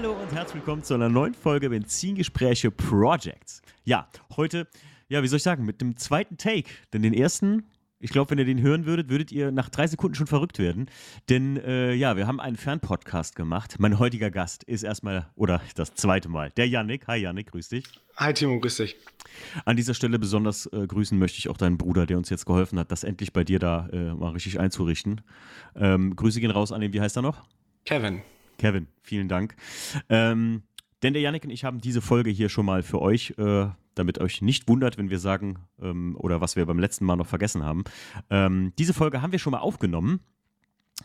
Hallo und herzlich willkommen zu einer neuen Folge Benzingespräche Projects. Ja, heute, ja, wie soll ich sagen, mit dem zweiten Take. Denn den ersten, ich glaube, wenn ihr den hören würdet, würdet ihr nach drei Sekunden schon verrückt werden. Denn äh, ja, wir haben einen Fernpodcast gemacht. Mein heutiger Gast ist erstmal, oder das zweite Mal, der Yannick. Hi Yannick, grüß dich. Hi Timo, grüß dich. An dieser Stelle besonders äh, grüßen möchte ich auch deinen Bruder, der uns jetzt geholfen hat, das endlich bei dir da äh, mal richtig einzurichten. Ähm, Grüße gehen raus an den, wie heißt er noch? Kevin. Kevin, vielen Dank. Ähm, denn der Yannick und ich haben diese Folge hier schon mal für euch, äh, damit euch nicht wundert, wenn wir sagen, ähm, oder was wir beim letzten Mal noch vergessen haben. Ähm, diese Folge haben wir schon mal aufgenommen.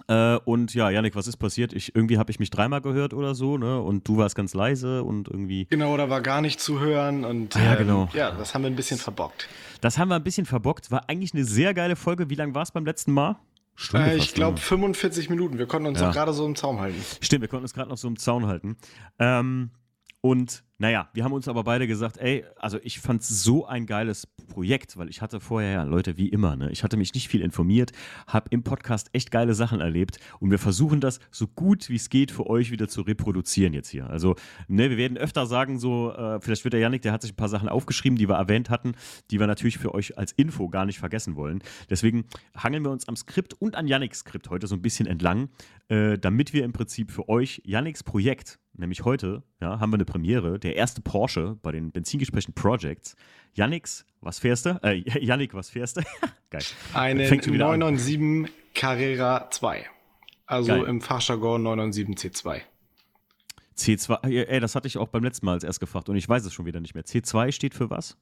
Äh, und ja, Yannick, was ist passiert? Ich, irgendwie habe ich mich dreimal gehört oder so, ne? Und du warst ganz leise und irgendwie. Genau, da war gar nicht zu hören und ah, ja, genau. Ähm, ja, das haben wir ein bisschen verbockt. Das haben wir ein bisschen verbockt. War eigentlich eine sehr geile Folge. Wie lang war es beim letzten Mal? Stunde äh, ich glaube 45 Minuten. Wir konnten uns ja. gerade so im Zaun halten. Stimmt, wir konnten uns gerade noch so im Zaun halten. Ähm, und naja, wir haben uns aber beide gesagt, ey, also ich fand es so ein geiles Projekt, weil ich hatte vorher, ja, Leute, wie immer, ne, ich hatte mich nicht viel informiert, habe im Podcast echt geile Sachen erlebt und wir versuchen das so gut wie es geht für euch wieder zu reproduzieren jetzt hier. Also, ne, wir werden öfter sagen, so, äh, vielleicht wird der Janik, der hat sich ein paar Sachen aufgeschrieben, die wir erwähnt hatten, die wir natürlich für euch als Info gar nicht vergessen wollen. Deswegen hangeln wir uns am Skript und an Janiks Skript heute so ein bisschen entlang, äh, damit wir im Prinzip für euch Janiks Projekt nämlich heute ja, haben wir eine Premiere, der erste Porsche bei den Benzingesprächen Projects. Yannix, was fährst du? Äh, Yannick, was fährst du? Geil. Eine 997 Carrera 2. Also Geil. im Fachjargon 997 C2. C2, ey, das hatte ich auch beim letzten Mal als erst gefragt und ich weiß es schon wieder nicht mehr. C2 steht für was?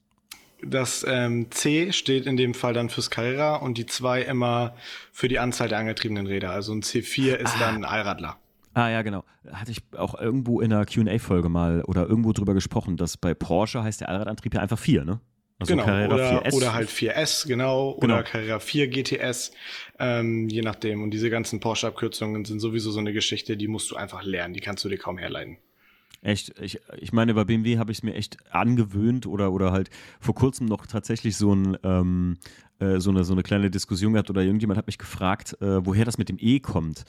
Das ähm, C steht in dem Fall dann fürs Carrera und die 2 immer für die Anzahl der angetriebenen Räder. Also ein C4 ist ah. dann ein Allradler. Ah ja, genau. Hatte ich auch irgendwo in einer QA-Folge mal oder irgendwo drüber gesprochen, dass bei Porsche heißt der Allradantrieb ja einfach 4, ne? Also genau, Carrera oder, 4S. oder halt 4S, genau, genau. oder Carrera 4 GTS, ähm, je nachdem. Und diese ganzen Porsche-Abkürzungen sind sowieso so eine Geschichte, die musst du einfach lernen, die kannst du dir kaum herleiten. Echt, ich, ich meine, bei BMW habe ich es mir echt angewöhnt oder, oder halt vor kurzem noch tatsächlich so, ein, ähm, äh, so, eine, so eine kleine Diskussion gehabt oder irgendjemand hat mich gefragt, äh, woher das mit dem E kommt.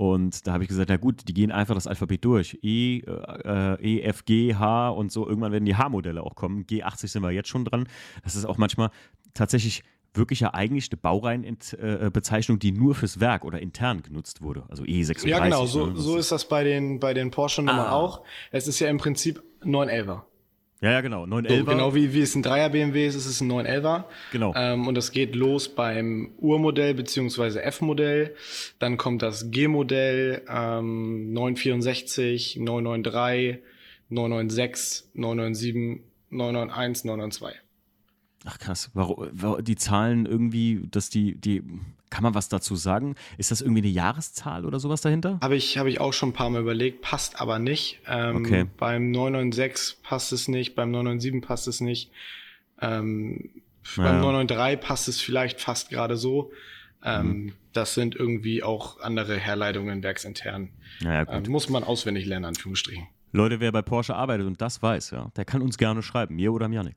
Und da habe ich gesagt, na gut, die gehen einfach das Alphabet durch. E, äh, E, F, G, H und so. Irgendwann werden die H-Modelle auch kommen. G80 sind wir jetzt schon dran. Das ist auch manchmal tatsächlich wirklich ja eigentlich eine Baureihenbezeichnung, die nur fürs Werk oder intern genutzt wurde. Also E36. Ja, genau. So, ne? so ist das bei den, bei den Porsche-Nummern ah. auch. Es ist ja im Prinzip 911er. Ja, ja, genau. 911. So, genau wie, wie es ein Dreier BMW ist, ist es ein 911er. Genau. Ähm, und das geht los beim Urmodell beziehungsweise F-Modell. Dann kommt das G-Modell, ähm, 964, 993, 996, 997, 991, 992. Ach krass, warum, die Zahlen irgendwie, dass die, die, kann man was dazu sagen? Ist das irgendwie eine Jahreszahl oder sowas dahinter? Habe ich, habe ich auch schon ein paar Mal überlegt, passt aber nicht. Ähm, okay. Beim 996 passt es nicht, beim 997 passt es nicht. Ähm, ja. Beim 993 passt es vielleicht fast gerade so. Ähm, mhm. Das sind irgendwie auch andere Herleitungen werksintern. Ja, gut. Ähm, muss man auswendig lernen, Anführungsstrichen. Leute, wer bei Porsche arbeitet und das weiß, ja, der kann uns gerne schreiben, mir oder Janik.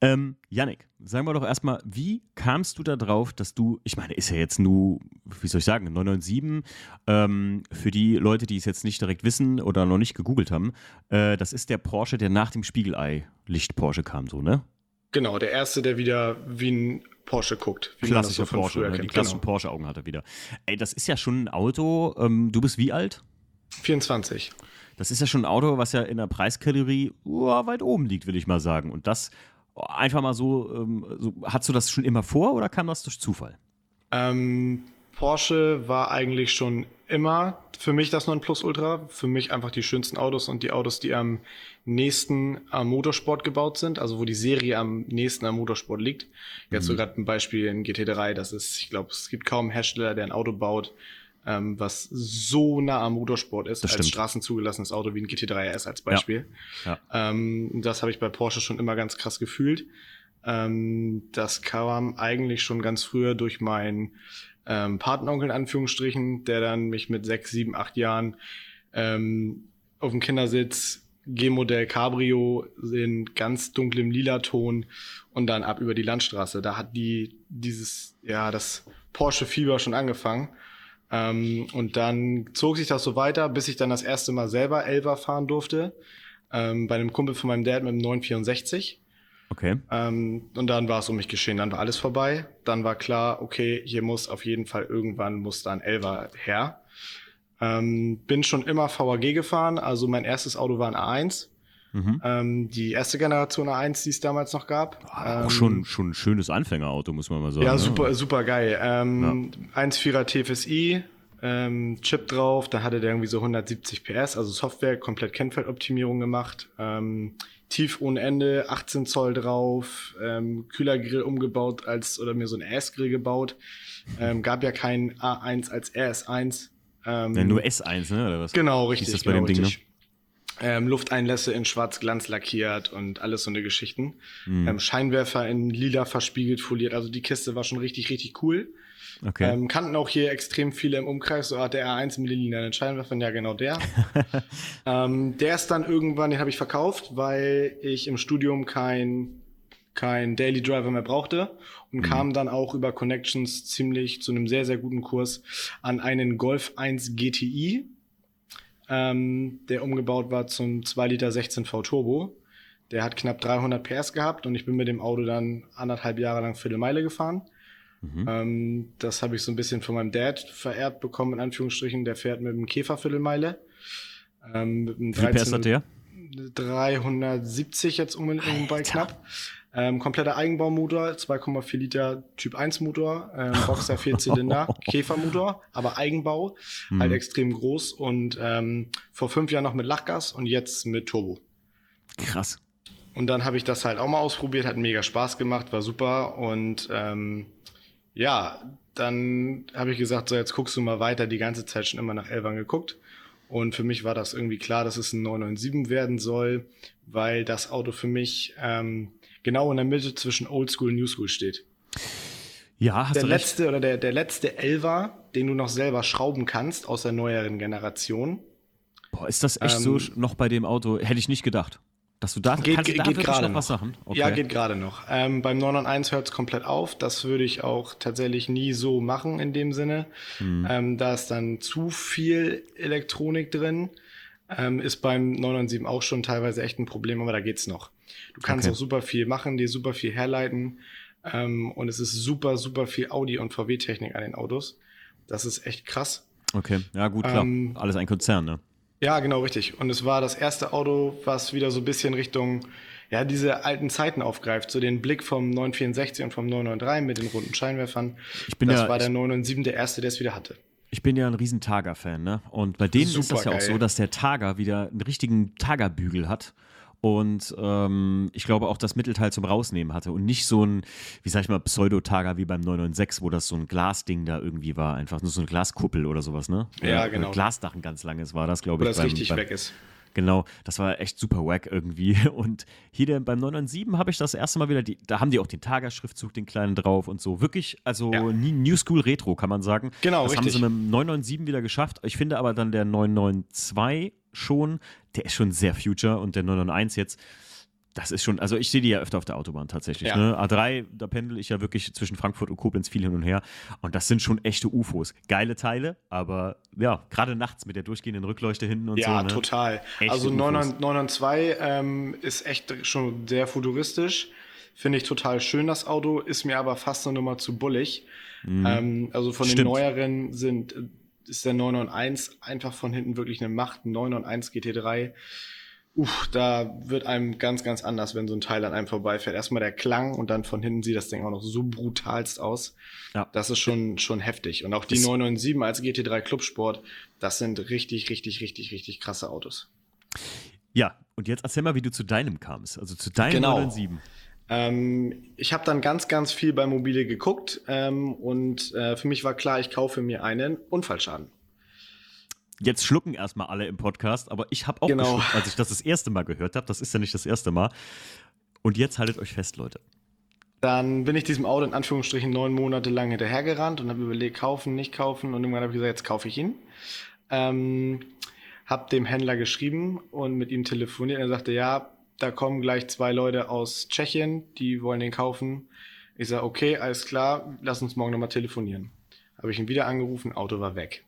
Ähm, Janik, sagen wir doch erstmal, wie kamst du da drauf, dass du, ich meine, ist ja jetzt nur, wie soll ich sagen, 997, ähm, für die Leute, die es jetzt nicht direkt wissen oder noch nicht gegoogelt haben, äh, das ist der Porsche, der nach dem Spiegelei-Licht-Porsche kam, so, ne? Genau, der erste, der wieder wie ein Porsche guckt. Klassischer so Porsche, ne? die klassischen genau. Porsche-Augen hat er wieder. Ey, das ist ja schon ein Auto, ähm, du bist wie alt? 24. Das ist ja schon ein Auto, was ja in der Preiskategorie uh, weit oben liegt, will ich mal sagen. Und das einfach mal so, ähm, so, hast du das schon immer vor oder kam das durch Zufall? Ähm, Porsche war eigentlich schon immer für mich das Nonplusultra. Für mich einfach die schönsten Autos und die Autos, die am nächsten am Motorsport gebaut sind, also wo die Serie am nächsten am Motorsport liegt. Jetzt mhm. so gerade ein Beispiel in GT3, das ist, ich glaube, es gibt kaum einen Hersteller, der ein Auto baut, ähm, was so nah am Motorsport ist, das als straßenzugelassenes Auto wie ein GT3 RS als Beispiel. Ja. Ja. Ähm, das habe ich bei Porsche schon immer ganz krass gefühlt. Ähm, das kam eigentlich schon ganz früher durch meinen ähm, Patenonkel in Anführungsstrichen, der dann mich mit sechs, sieben, acht Jahren ähm, auf dem Kindersitz G-Modell Cabrio in ganz dunklem Lila-Ton und dann ab über die Landstraße. Da hat die dieses, ja, das Porsche-Fieber schon angefangen. Ähm, und dann zog sich das so weiter, bis ich dann das erste Mal selber Elva fahren durfte. Ähm, bei einem Kumpel von meinem Dad mit einem 964. Okay. Ähm, und dann war es um mich geschehen, dann war alles vorbei. Dann war klar, okay, hier muss auf jeden Fall irgendwann muss da ein Elva her. Ähm, bin schon immer VAG gefahren, also mein erstes Auto war ein A1. Mhm. Ähm, die erste Generation A1, die es damals noch gab. auch ähm, schon, schon ein schönes Anfängerauto, muss man mal sagen. Ja, ne? super, super geil. Ähm, ja. 1.4er TFSI, ähm, Chip drauf, da hatte der irgendwie so 170 PS, also Software, komplett Kennfeldoptimierung gemacht. Ähm, tief ohne Ende, 18 Zoll drauf, ähm, Kühlergrill umgebaut als, oder mir so ein RS-Grill gebaut. Ähm, gab ja kein A1 als RS1. Ähm, ja, nur S1, ne? Oder was? Genau, richtig. Ist das bei genau, dem Ding, ne? Ähm, Lufteinlässe in Schwarz-Glanz lackiert und alles so eine Geschichten. Mhm. Ähm, Scheinwerfer in lila verspiegelt foliert. Also die Kiste war schon richtig, richtig cool. Okay. Ähm, kannten auch hier extrem viele im Umkreis. So, hat der R1 mit den lilanen Scheinwerfern, ja genau der. ähm, der ist dann irgendwann, den habe ich verkauft, weil ich im Studium kein kein Daily Driver mehr brauchte und mhm. kam dann auch über Connections ziemlich zu einem sehr, sehr guten Kurs an einen Golf 1 GTI, ähm, der umgebaut war zum 2 Liter 16 V Turbo. Der hat knapp 300 PS gehabt und ich bin mit dem Auto dann anderthalb Jahre lang Viertelmeile gefahren. Mhm. Ähm, das habe ich so ein bisschen von meinem Dad vererbt bekommen, in Anführungsstrichen. Der fährt mit dem Käfer Viertelmeile. Ähm, mit einem 13, Wie PS hat der? 370 jetzt um, um bei knapp. Ähm, kompletter Eigenbaumotor, 2,4 Liter Typ 1 Motor, ähm, Boxer 4 Zylinder, Käfermotor, aber Eigenbau, mhm. halt extrem groß und ähm, vor fünf Jahren noch mit Lachgas und jetzt mit Turbo. Krass. Und dann habe ich das halt auch mal ausprobiert, hat mega Spaß gemacht, war super und ähm, ja, dann habe ich gesagt, so jetzt guckst du mal weiter, die ganze Zeit schon immer nach Elvan geguckt. Und für mich war das irgendwie klar, dass es ein 997 werden soll, weil das Auto für mich ähm, genau in der Mitte zwischen Oldschool und Newschool steht. Ja, hast der du letzte recht. oder der, der letzte Elva, den du noch selber schrauben kannst aus der neueren Generation. Boah, ist das echt ähm, so noch bei dem Auto? Hätte ich nicht gedacht. Dass du da geht, kannst, geht, da geht gerade noch was Sachen? Okay. Ja, geht gerade noch. Ähm, beim 991 hört es komplett auf. Das würde ich auch tatsächlich nie so machen in dem Sinne. Hm. Ähm, da ist dann zu viel Elektronik drin. Ähm, ist beim 997 auch schon teilweise echt ein Problem, aber da geht's noch. Du kannst okay. auch super viel machen, dir super viel herleiten. Ähm, und es ist super, super viel Audi- und VW-Technik an den Autos. Das ist echt krass. Okay, ja gut, klar. Ähm, Alles ein Konzern, ne? Ja, genau, richtig. Und es war das erste Auto, was wieder so ein bisschen Richtung, ja, diese alten Zeiten aufgreift. So den Blick vom 964 und vom 993 mit den runden Scheinwerfern. Ich bin das ja, war der 997 der erste, der es wieder hatte. Ich bin ja ein riesen Targa-Fan, ne? Und bei denen Super ist das ja geil. auch so, dass der Targa wieder einen richtigen Targa-Bügel hat und ähm, ich glaube auch das Mittelteil zum Rausnehmen hatte und nicht so ein, wie sag ich mal, Pseudo-Tager wie beim 996, wo das so ein Glasding da irgendwie war, einfach nur so eine Glaskuppel oder sowas, ne? Ja, genau. Glasdach ein ganz langes war das, glaube ich. Wo das richtig beim, weg ist. Genau, das war echt super wack irgendwie. Und hier der, beim 997 habe ich das erste Mal wieder, die, da haben die auch den Tager-Schriftzug, den kleinen drauf und so. Wirklich, also ja. New School Retro, kann man sagen. Genau, das richtig. haben sie mit dem 997 wieder geschafft. Ich finde aber dann der 992 schon, der ist schon sehr Future und der 991 jetzt, das ist schon, also ich sehe die ja öfter auf der Autobahn tatsächlich. Ja. Ne? A3, da pendel ich ja wirklich zwischen Frankfurt und Koblenz viel hin und her. Und das sind schon echte UFOs. Geile Teile, aber ja, gerade nachts mit der durchgehenden Rückleuchte hinten und ja, so. Ja, ne? total. Echte also 992 ähm, ist echt schon sehr futuristisch. Finde ich total schön, das Auto. Ist mir aber fast eine Nummer zu bullig. Mhm. Ähm, also von Stimmt. den neueren sind ist der 991 einfach von hinten wirklich eine Macht. 991 GT3. Uff, da wird einem ganz, ganz anders, wenn so ein Teil an einem vorbeifährt. Erstmal der Klang und dann von hinten sieht das Ding auch noch so brutalst aus. Ja. Das ist schon, schon heftig. Und auch die das 997 als GT3 Clubsport, das sind richtig, richtig, richtig, richtig krasse Autos. Ja, und jetzt erzähl mal, wie du zu deinem kamst, also zu deinem genau. 997. Ähm, ich habe dann ganz, ganz viel bei Mobile geguckt ähm, und äh, für mich war klar, ich kaufe mir einen Unfallschaden. Jetzt schlucken erstmal alle im Podcast, aber ich habe auch genau. geschluckt, als ich das das erste Mal gehört habe. Das ist ja nicht das erste Mal. Und jetzt haltet euch fest, Leute. Dann bin ich diesem Auto in Anführungsstrichen neun Monate lang hinterhergerannt und habe überlegt, kaufen, nicht kaufen. Und irgendwann habe ich gesagt, jetzt kaufe ich ihn. Ähm, habe dem Händler geschrieben und mit ihm telefoniert. Er sagte, ja, da kommen gleich zwei Leute aus Tschechien, die wollen den kaufen. Ich sage, okay, alles klar, lass uns morgen nochmal telefonieren. habe ich ihn wieder angerufen, Auto war weg.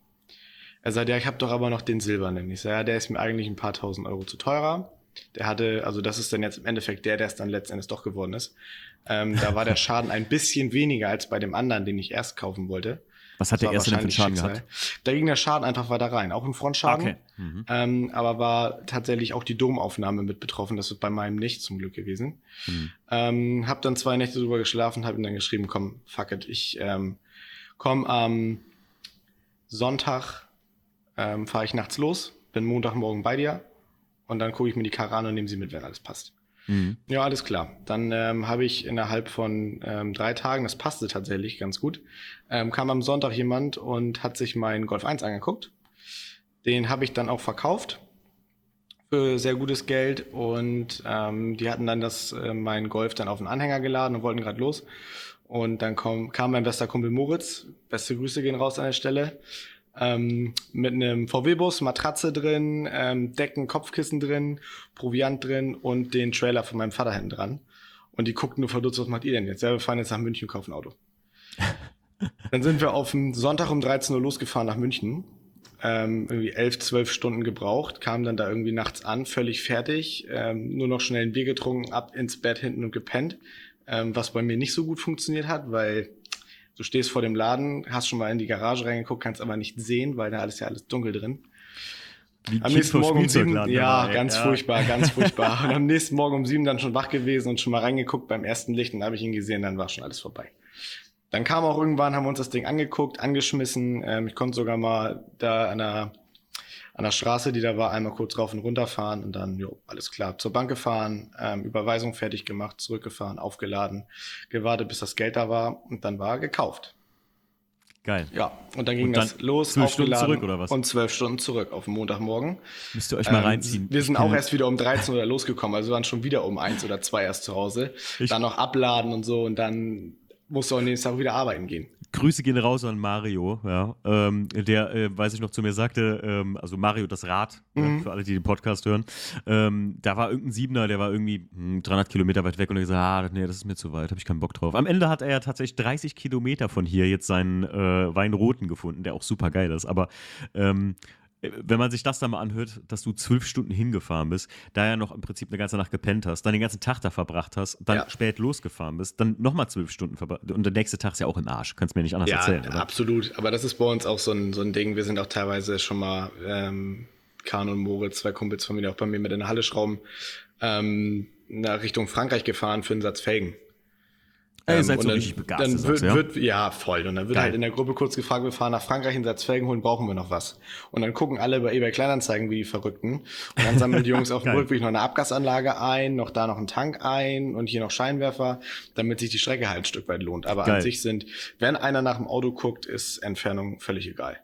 Er sagt, ja, ich habe doch aber noch den silbernen. Ich sage, ja, der ist mir eigentlich ein paar tausend Euro zu teurer. Der hatte, also das ist dann jetzt im Endeffekt der, der es dann letztendlich doch geworden ist. Ähm, da war der Schaden ein bisschen weniger als bei dem anderen, den ich erst kaufen wollte. Was hat der erste denn für einen Schaden Schicksal. gehabt? Da ging der Schaden einfach weiter rein. Auch ein Frontschaden. Okay. Mhm. Ähm, aber war tatsächlich auch die Domaufnahme mit betroffen. Das ist bei meinem nicht zum Glück gewesen. Mhm. Ähm, hab dann zwei Nächte drüber geschlafen, habe ihm dann geschrieben, komm, fuck it, ich ähm, komm am Sonntag, ähm, fahre ich nachts los, bin Montagmorgen bei dir und dann gucke ich mir die Karre an und nehme sie mit, wenn alles passt. Mhm. Ja, alles klar. Dann ähm, habe ich innerhalb von ähm, drei Tagen, das passte tatsächlich ganz gut, ähm, kam am Sonntag jemand und hat sich meinen Golf 1 angeguckt. Den habe ich dann auch verkauft für sehr gutes Geld und ähm, die hatten dann das äh, meinen Golf dann auf den Anhänger geladen und wollten gerade los. Und dann kam, kam mein bester Kumpel Moritz, beste Grüße gehen raus an der Stelle, ähm, mit einem VW-Bus, Matratze drin, ähm, Decken, Kopfkissen drin, Proviant drin und den Trailer von meinem Vater hinten dran. Und die guckten nur verdutzt, was macht ihr denn jetzt? Ja, wir fahren jetzt nach München und kaufen ein Auto. Dann sind wir auf dem Sonntag um 13 Uhr losgefahren nach München. Ähm, irgendwie elf, zwölf Stunden gebraucht, kam dann da irgendwie nachts an, völlig fertig, ähm, nur noch schnell ein Bier getrunken, ab ins Bett hinten und gepennt, ähm, was bei mir nicht so gut funktioniert hat, weil Du stehst vor dem Laden, hast schon mal in die Garage reingeguckt, kannst aber nicht sehen, weil da ist ja alles dunkel drin. Wie am nächsten Morgen um sieben, ja, ganz ja. furchtbar, ganz furchtbar. Und am nächsten Morgen um sieben dann schon wach gewesen und schon mal reingeguckt beim ersten Licht und habe ich ihn gesehen, dann war schon alles vorbei. Dann kam auch irgendwann, haben wir uns das Ding angeguckt, angeschmissen. Ähm, ich konnte sogar mal da an der an der Straße, die da war, einmal kurz rauf und runter fahren und dann, jo, alles klar, zur Bank gefahren, ähm, Überweisung fertig gemacht, zurückgefahren, aufgeladen, gewartet, bis das Geld da war und dann war gekauft. Geil. Ja, und dann ging und dann das los, zwölf Stunden zurück oder was? Und zwölf Stunden zurück auf Montagmorgen. Müsst ihr euch mal ähm, reinziehen. Wir sind auch erst wieder um 13 Uhr losgekommen, also wir waren schon wieder um eins oder zwei erst zu Hause. Ich dann noch abladen und so und dann musst du auch nächsten Tag wieder arbeiten gehen. Grüße gehen raus an Mario, ja, ähm, der, äh, weiß ich noch, zu mir sagte, ähm, also Mario das Rad, mhm. ja, für alle, die den Podcast hören, ähm, da war irgendein Siebener, der war irgendwie hm, 300 Kilometer weit weg und er gesagt, ah, nee, das ist mir zu weit, habe ich keinen Bock drauf. Am Ende hat er ja tatsächlich 30 Kilometer von hier jetzt seinen äh, Weinroten gefunden, der auch super geil ist, aber ähm, wenn man sich das da mal anhört, dass du zwölf Stunden hingefahren bist, da ja noch im Prinzip eine ganze Nacht gepennt hast, dann den ganzen Tag da verbracht hast, dann ja. spät losgefahren bist, dann nochmal zwölf Stunden verbracht und der nächste Tag ist ja auch im Arsch. Kannst mir nicht anders ja, erzählen. Ja, absolut. Aber das ist bei uns auch so ein, so ein Ding. Wir sind auch teilweise schon mal ähm, Kahn und Moritz, zwei Kumpels von mir, auch bei mir mit in der Halle schrauben, ähm, nach Richtung Frankreich gefahren für einen Satz Felgen. Ey, ihr seid ähm, so dann, richtig begeistert. Dann wird, ja? Wird, ja, voll. Und dann wird Geil. halt in der Gruppe kurz gefragt, wir fahren nach Frankreich in Satzfelgen holen, brauchen wir noch was? Und dann gucken alle bei eBay Kleinanzeigen wie die Verrückten. Und dann sammeln die Jungs auf dem Rückweg noch eine Abgasanlage ein, noch da noch einen Tank ein und hier noch Scheinwerfer, damit sich die Strecke halt ein Stück weit lohnt. Aber Geil. an sich sind, wenn einer nach dem Auto guckt, ist Entfernung völlig egal.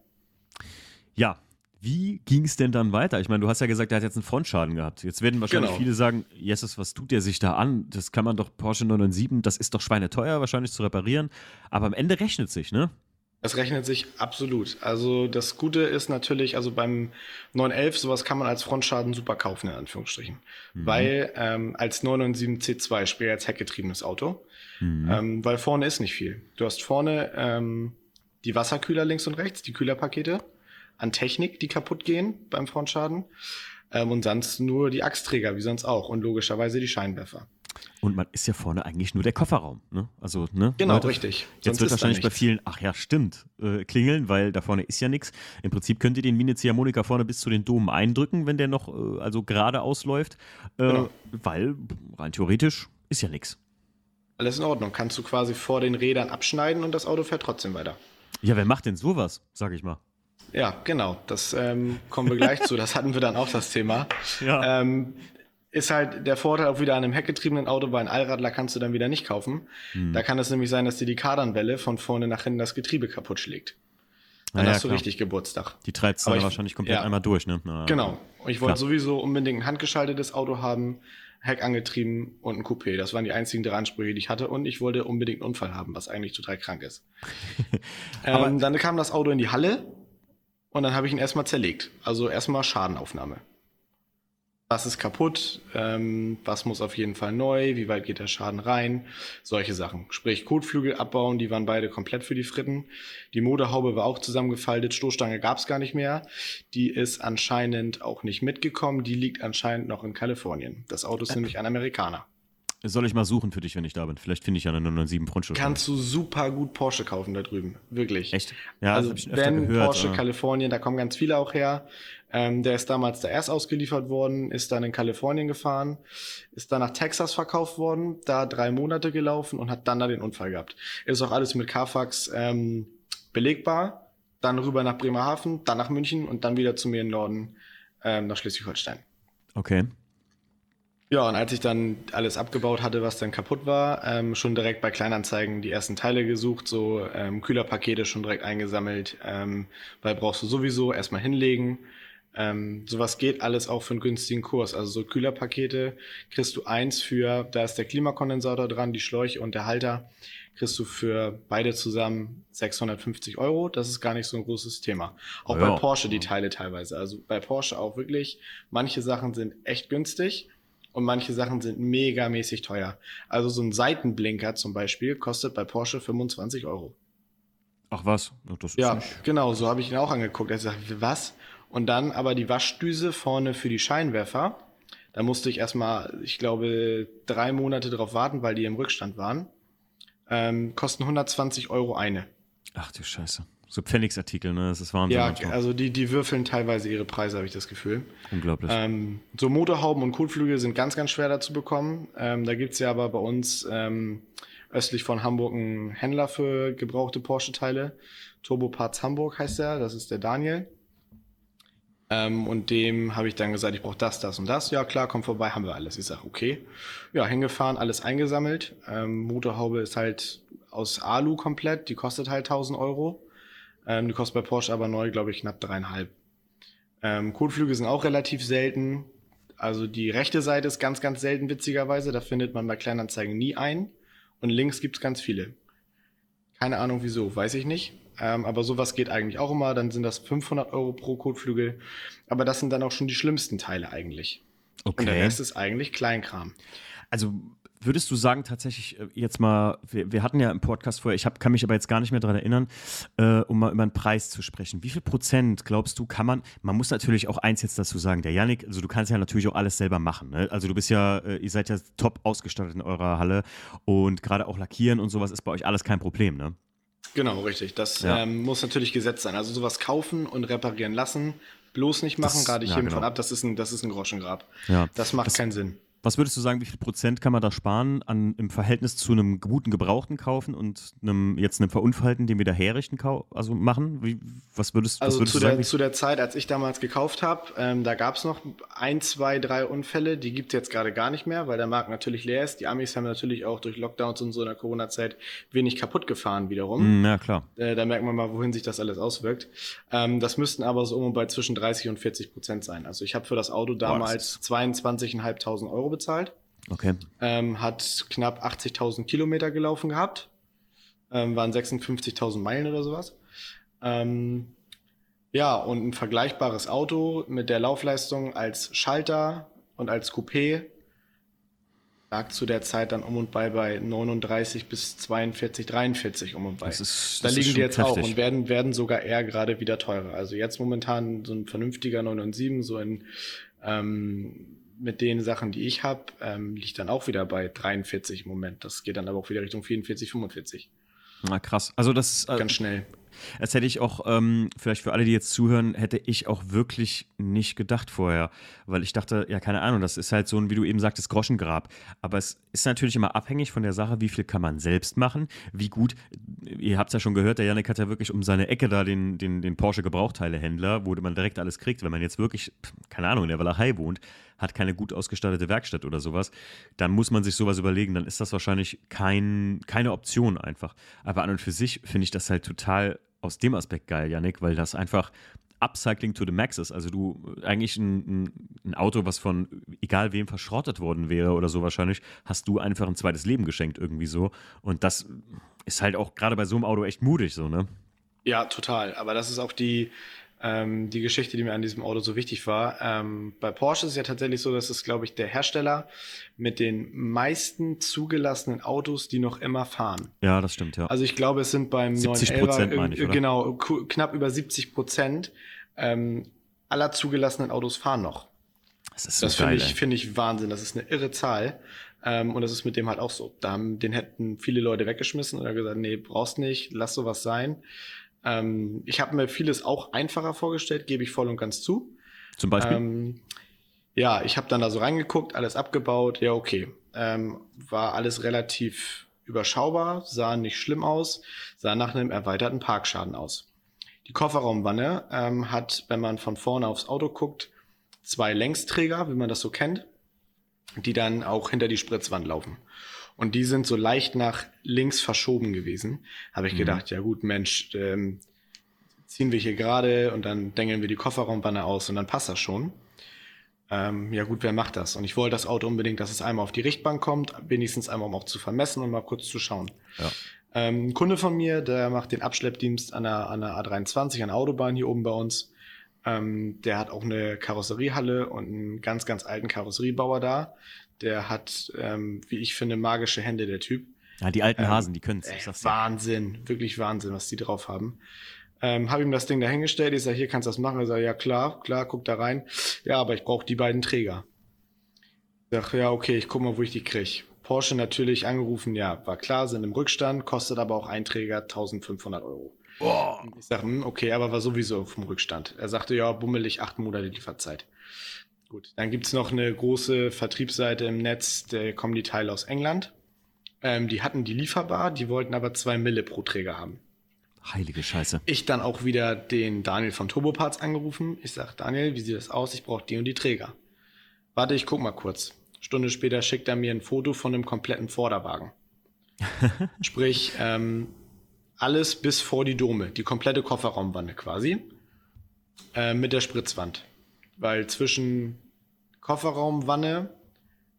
Ja, wie ging es denn dann weiter? Ich meine, du hast ja gesagt, er hat jetzt einen Frontschaden gehabt. Jetzt werden wahrscheinlich genau. viele sagen, Jesus, was tut der sich da an? Das kann man doch Porsche 997, das ist doch schweineteuer wahrscheinlich zu reparieren. Aber am Ende rechnet sich, ne? Es rechnet sich absolut. Also das Gute ist natürlich, also beim 911, sowas kann man als Frontschaden super kaufen, in Anführungsstrichen. Mhm. Weil ähm, als 997 C2, sprich als heckgetriebenes Auto, mhm. ähm, weil vorne ist nicht viel. Du hast vorne ähm, die Wasserkühler links und rechts, die Kühlerpakete an Technik, die kaputt gehen beim Frontschaden. Ähm, und sonst nur die Achsträger, wie sonst auch. Und logischerweise die Scheinwerfer. Und man ist ja vorne eigentlich nur der Kofferraum. Ne? Also, ne? Genau, Leute, richtig. Jetzt sonst wird wahrscheinlich bei vielen, ach ja, stimmt, äh, klingeln, weil da vorne ist ja nichts. Im Prinzip könnt ihr den wie eine Ziehharmonika vorne bis zu den Domen eindrücken, wenn der noch äh, also gerade ausläuft. Äh, genau. Weil rein theoretisch ist ja nichts. Alles in Ordnung. Kannst du quasi vor den Rädern abschneiden und das Auto fährt trotzdem weiter. Ja, wer macht denn sowas, sag ich mal? Ja, genau. Das ähm, kommen wir gleich zu. Das hatten wir dann auch das Thema. Ja. Ähm, ist halt der Vorteil auch wieder an einem heckgetriebenen Auto, weil ein Allradler kannst du dann wieder nicht kaufen. Hm. Da kann es nämlich sein, dass dir die Kardanwelle von vorne nach hinten das Getriebe kaputt schlägt. Dann ja, hast du klar. richtig Geburtstag. Die treibt es dann wahrscheinlich komplett ja. einmal durch, ne? Na, genau. Und ich wollte sowieso unbedingt ein handgeschaltetes Auto haben, Heck angetrieben und ein Coupé. Das waren die einzigen drei Ansprüche, die ich hatte. Und ich wollte unbedingt einen Unfall haben, was eigentlich total krank ist. ähm, dann kam das Auto in die Halle und dann habe ich ihn erstmal zerlegt. Also erstmal Schadenaufnahme. was ist kaputt, ähm, was muss auf jeden Fall neu, wie weit geht der Schaden rein, solche Sachen. Sprich, Kotflügel abbauen, die waren beide komplett für die Fritten. Die Motorhaube war auch zusammengefaltet, Stoßstange gab es gar nicht mehr. Die ist anscheinend auch nicht mitgekommen, die liegt anscheinend noch in Kalifornien. Das Auto ist nämlich ein Amerikaner. Soll ich mal suchen für dich, wenn ich da bin? Vielleicht finde ich ja eine 997 Frontschutz. Kannst du super gut Porsche kaufen da drüben. Wirklich. Echt? Ja, also Ben, gehört, Porsche, oder? Kalifornien, da kommen ganz viele auch her. Ähm, der ist damals da erst ausgeliefert worden, ist dann in Kalifornien gefahren, ist dann nach Texas verkauft worden, da drei Monate gelaufen und hat dann da den Unfall gehabt. Ist auch alles mit Carfax ähm, belegbar. Dann rüber nach Bremerhaven, dann nach München und dann wieder zu mir im Norden ähm, nach Schleswig-Holstein. Okay. Ja, und als ich dann alles abgebaut hatte, was dann kaputt war, ähm, schon direkt bei Kleinanzeigen die ersten Teile gesucht, so ähm, Kühlerpakete schon direkt eingesammelt, ähm, weil brauchst du sowieso erstmal hinlegen. Ähm, sowas geht alles auch für einen günstigen Kurs. Also so Kühlerpakete kriegst du eins für, da ist der Klimakondensator dran, die Schläuche und der Halter, kriegst du für beide zusammen 650 Euro. Das ist gar nicht so ein großes Thema. Auch ja. bei Porsche die Teile teilweise. Also bei Porsche auch wirklich, manche Sachen sind echt günstig und manche Sachen sind megamäßig teuer. Also so ein Seitenblinker zum Beispiel kostet bei Porsche 25 Euro. Ach was? ja, genau, so habe ich ihn auch angeguckt. Er sagt, was? Und dann aber die Waschdüse vorne für die Scheinwerfer. Da musste ich erstmal, ich glaube, drei Monate drauf warten, weil die im Rückstand waren. Ähm, kosten 120 Euro eine. Ach du Scheiße. So Pfennigsartikel, ne? Das ist Wahnsinn. Ja, also die, die würfeln teilweise ihre Preise, habe ich das Gefühl. Unglaublich. Ähm, so Motorhauben und Kotflügel sind ganz, ganz schwer da zu bekommen. Ähm, da gibt's ja aber bei uns ähm, östlich von Hamburg einen Händler für gebrauchte Porsche-Teile. Turbo Parts Hamburg heißt der, das ist der Daniel. Ähm, und dem habe ich dann gesagt, ich brauche das, das und das. Ja, klar, komm vorbei, haben wir alles. Ich sage, okay. Ja, hingefahren, alles eingesammelt. Ähm, Motorhaube ist halt aus Alu komplett, die kostet halt 1000 Euro. Ähm, die kostet bei Porsche aber neu, glaube ich, knapp dreieinhalb. Ähm, Kotflüge sind auch relativ selten. Also die rechte Seite ist ganz, ganz selten, witzigerweise. Da findet man bei Kleinanzeigen nie ein. Und links gibt's ganz viele. Keine Ahnung wieso, weiß ich nicht. Ähm, aber sowas geht eigentlich auch immer. Dann sind das 500 Euro pro Kotflügel. Aber das sind dann auch schon die schlimmsten Teile eigentlich. Okay. Und der Rest ist eigentlich Kleinkram. Also Würdest du sagen, tatsächlich äh, jetzt mal, wir, wir hatten ja im Podcast vorher, ich hab, kann mich aber jetzt gar nicht mehr daran erinnern, äh, um mal über einen Preis zu sprechen. Wie viel Prozent glaubst du, kann man, man muss natürlich auch eins jetzt dazu sagen, der Yannick, also du kannst ja natürlich auch alles selber machen. Ne? Also du bist ja, äh, ihr seid ja top ausgestattet in eurer Halle und gerade auch lackieren und sowas ist bei euch alles kein Problem, ne? Genau, richtig. Das ja. ähm, muss natürlich gesetzt sein. Also sowas kaufen und reparieren lassen, bloß nicht machen, gerade ich ja, genau. von ab, das ist ein, das ist ein Groschengrab. Ja. Das macht das, keinen Sinn. Was würdest du sagen, wie viel Prozent kann man da sparen an, im Verhältnis zu einem guten Gebrauchten kaufen und einem, jetzt einem Verunfallten, den wir da herrichten, also machen? Wie, was würdest, also was würdest zu du sagen? Der, zu der Zeit, als ich damals gekauft habe, ähm, da gab es noch ein, zwei, drei Unfälle, die gibt es jetzt gerade gar nicht mehr, weil der Markt natürlich leer ist. Die Amis haben natürlich auch durch Lockdowns und so in der Corona-Zeit wenig kaputt gefahren wiederum. Ja, klar. Äh, da merkt man mal, wohin sich das alles auswirkt. Ähm, das müssten aber so um bei zwischen 30 und 40 Prozent sein. Also ich habe für das Auto damals 22.500 Euro bezahlt. Okay. Ähm, hat knapp 80.000 Kilometer gelaufen gehabt. Ähm, waren 56.000 Meilen oder sowas. Ähm, ja, und ein vergleichbares Auto mit der Laufleistung als Schalter und als Coupé lag zu der Zeit dann um und bei bei 39 bis 42, 43 um und bei. Das ist, das da liegen die jetzt kräftig. auch und werden, werden sogar eher gerade wieder teurer. Also jetzt momentan so ein vernünftiger 997, so in ähm, mit den Sachen, die ich habe, ähm, liegt dann auch wieder bei 43 im Moment. Das geht dann aber auch wieder Richtung 44, 45. Na krass. Also das ist äh, ganz schnell. Das hätte ich auch, ähm, vielleicht für alle, die jetzt zuhören, hätte ich auch wirklich nicht gedacht vorher. Weil ich dachte, ja, keine Ahnung, das ist halt so ein, wie du eben sagtest, Groschengrab. Aber es ist natürlich immer abhängig von der Sache, wie viel kann man selbst machen, wie gut, ihr habt es ja schon gehört, der Janik hat ja wirklich um seine Ecke da den, den, den Porsche Gebrauchtteilehändler, wo man direkt alles kriegt. Wenn man jetzt wirklich, keine Ahnung, in der Walachei wohnt, hat keine gut ausgestattete Werkstatt oder sowas, dann muss man sich sowas überlegen, dann ist das wahrscheinlich kein, keine Option einfach. Aber an und für sich finde ich das halt total aus dem Aspekt geil, Yannick, weil das einfach Upcycling to the Max ist. Also du eigentlich ein, ein, Auto, was von egal wem verschrottet worden wäre oder so wahrscheinlich, hast du einfach ein zweites Leben geschenkt irgendwie so. Und das ist halt auch gerade bei so einem Auto echt mutig so, ne? Ja, total. Aber das ist auch die, ähm, die Geschichte, die mir an diesem Auto so wichtig war. Ähm, bei Porsche ist es ja tatsächlich so, dass es, glaube ich, der Hersteller mit den meisten zugelassenen Autos, die noch immer fahren. Ja, das stimmt, ja. Also ich glaube, es sind beim 70 Prozent, meine ich, oder? Genau, knapp über 70 Prozent ähm, aller zugelassenen Autos fahren noch. Das ist so Das finde ich, finde ich Wahnsinn. Das ist eine irre Zahl. Ähm, und das ist mit dem halt auch so. Da haben, den hätten viele Leute weggeschmissen oder gesagt, nee, brauchst nicht, lass sowas sein. Ähm, ich habe mir vieles auch einfacher vorgestellt, gebe ich voll und ganz zu. Zum Beispiel? Ähm, ja, ich habe dann da so reingeguckt, alles abgebaut. Ja, okay. Ähm, war alles relativ überschaubar, sah nicht schlimm aus, sah nach einem erweiterten Parkschaden aus. Die Kofferraumwanne ähm, hat, wenn man von vorne aufs Auto guckt, zwei Längsträger, wie man das so kennt, die dann auch hinter die Spritzwand laufen. Und die sind so leicht nach links verschoben gewesen. Habe ich mhm. gedacht, ja gut, Mensch, ähm, ziehen wir hier gerade und dann dengeln wir die Kofferraumwanne aus und dann passt das schon. Ähm, ja gut, wer macht das? Und ich wollte das Auto unbedingt, dass es einmal auf die Richtbank kommt, wenigstens einmal um auch zu vermessen und mal kurz zu schauen. Ja. Ähm, ein Kunde von mir, der macht den Abschleppdienst an der, an der A23, an der Autobahn hier oben bei uns. Ähm, der hat auch eine Karosseriehalle und einen ganz, ganz alten Karosseriebauer da. Der hat, ähm, wie ich finde, magische Hände, der Typ. Ja, die alten ähm, Hasen, die können es. Wahnsinn, wirklich Wahnsinn, was die drauf haben. Ähm, habe ihm das Ding dahingestellt. Ich sage, hier kannst du das machen. Er sagt, ja klar, klar, guck da rein. Ja, aber ich brauche die beiden Träger. Ich sag, ja, okay, ich guck mal, wo ich die krieg. Porsche natürlich angerufen, ja, war klar, sind im Rückstand, kostet aber auch ein Träger 1500 Euro. Boah. Ich sage, hm, okay, aber war sowieso vom Rückstand. Er sagte, ja, bummelig acht Monate Lieferzeit. Gut, dann gibt's noch eine große Vertriebsseite im Netz, da kommen die Teile aus England. Ähm, die hatten die lieferbar, die wollten aber zwei Mille pro Träger haben. Heilige Scheiße. Ich dann auch wieder den Daniel von Turboparts angerufen. Ich sag, Daniel, wie sieht das aus? Ich brauche die und die Träger. Warte, ich guck mal kurz. Stunde später schickt er mir ein Foto von einem kompletten Vorderwagen. Sprich, ähm, alles bis vor die Dome, die komplette Kofferraumwanne quasi, äh, mit der Spritzwand. Weil zwischen Kofferraumwanne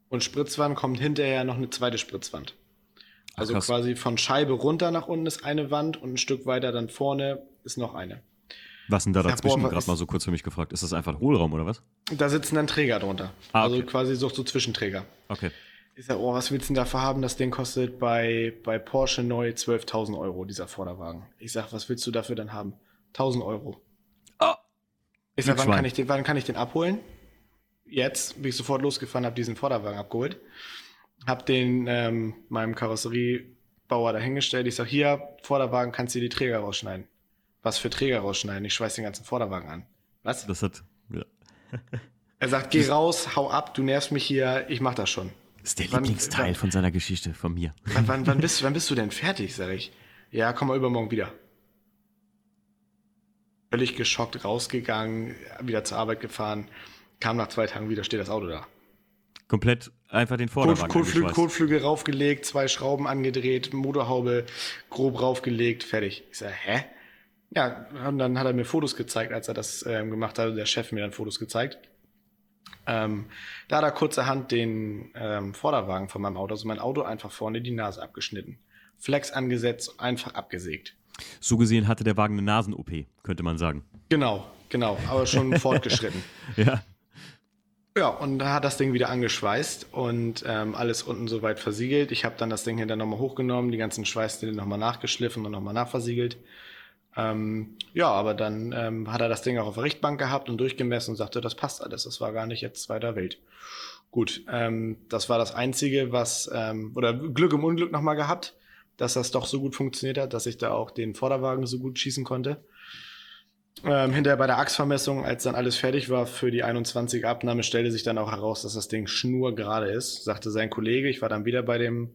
und Spritzwand kommt hinterher noch eine zweite Spritzwand. Also Ach, quasi von Scheibe runter nach unten ist eine Wand und ein Stück weiter dann vorne ist noch eine. Was denn da dazwischen? Ja, Gerade mal so kurz für mich gefragt. Ist das einfach ein Hohlraum oder was? Da sitzen dann Träger drunter. Ah, also okay. Also quasi so, so Zwischenträger. Okay. Ich sag, oh, was willst du denn dafür haben? Das Ding kostet bei, bei Porsche neu 12.000 Euro, dieser Vorderwagen. Ich sag, was willst du dafür dann haben? 1.000 Euro. Oh. Ich sag, wann kann ich, den, wann kann ich den abholen? Jetzt bin ich sofort losgefahren, habe diesen Vorderwagen abgeholt. Hab den ähm, meinem Karosseriebauer dahingestellt. Ich sag, hier, Vorderwagen, kannst du die Träger rausschneiden. Was für Träger rausschneiden? Ich schweiß den ganzen Vorderwagen an. Was? Das hat. Ja. er sagt, geh raus, hau ab, du nervst mich hier, ich mach das schon. Das ist der wann, Lieblingsteil wann, von seiner Geschichte, von mir. Wann, wann, wann, bist, wann bist du denn fertig, sag ich. Ja, komm mal übermorgen wieder. Völlig geschockt rausgegangen, wieder zur Arbeit gefahren, kam nach zwei Tagen wieder, steht das Auto da. Komplett einfach den Vorderwagen Kotflügel, Kotflügel raufgelegt, zwei Schrauben angedreht, Motorhaube grob raufgelegt, fertig. Ich sag, hä? Ja, und dann hat er mir Fotos gezeigt, als er das ähm, gemacht hat, der Chef mir dann Fotos gezeigt. Ähm, da hat er kurzerhand den ähm, Vorderwagen von meinem Auto, also mein Auto einfach vorne die Nase abgeschnitten. Flex angesetzt, einfach abgesägt. So gesehen hatte der Wagen eine Nasen-OP, könnte man sagen. Genau, genau, aber schon fortgeschritten. Ja. Ja, und da hat das Ding wieder angeschweißt und ähm, alles unten soweit versiegelt. Ich habe dann das Ding hinterher nochmal hochgenommen, die ganzen Schweißnägel nochmal nachgeschliffen und nochmal nachversiegelt. Ähm, ja, aber dann ähm, hat er das Ding auch auf der Richtbank gehabt und durchgemessen und sagte, das passt alles, das war gar nicht jetzt zweiter Welt. Gut, ähm, das war das Einzige, was, ähm, oder Glück im Unglück nochmal gehabt, dass das doch so gut funktioniert hat, dass ich da auch den Vorderwagen so gut schießen konnte. Ähm, hinterher bei der Achsvermessung, als dann alles fertig war für die 21 Abnahme, stellte sich dann auch heraus, dass das Ding schnurgerade ist, sagte sein Kollege. Ich war dann wieder bei dem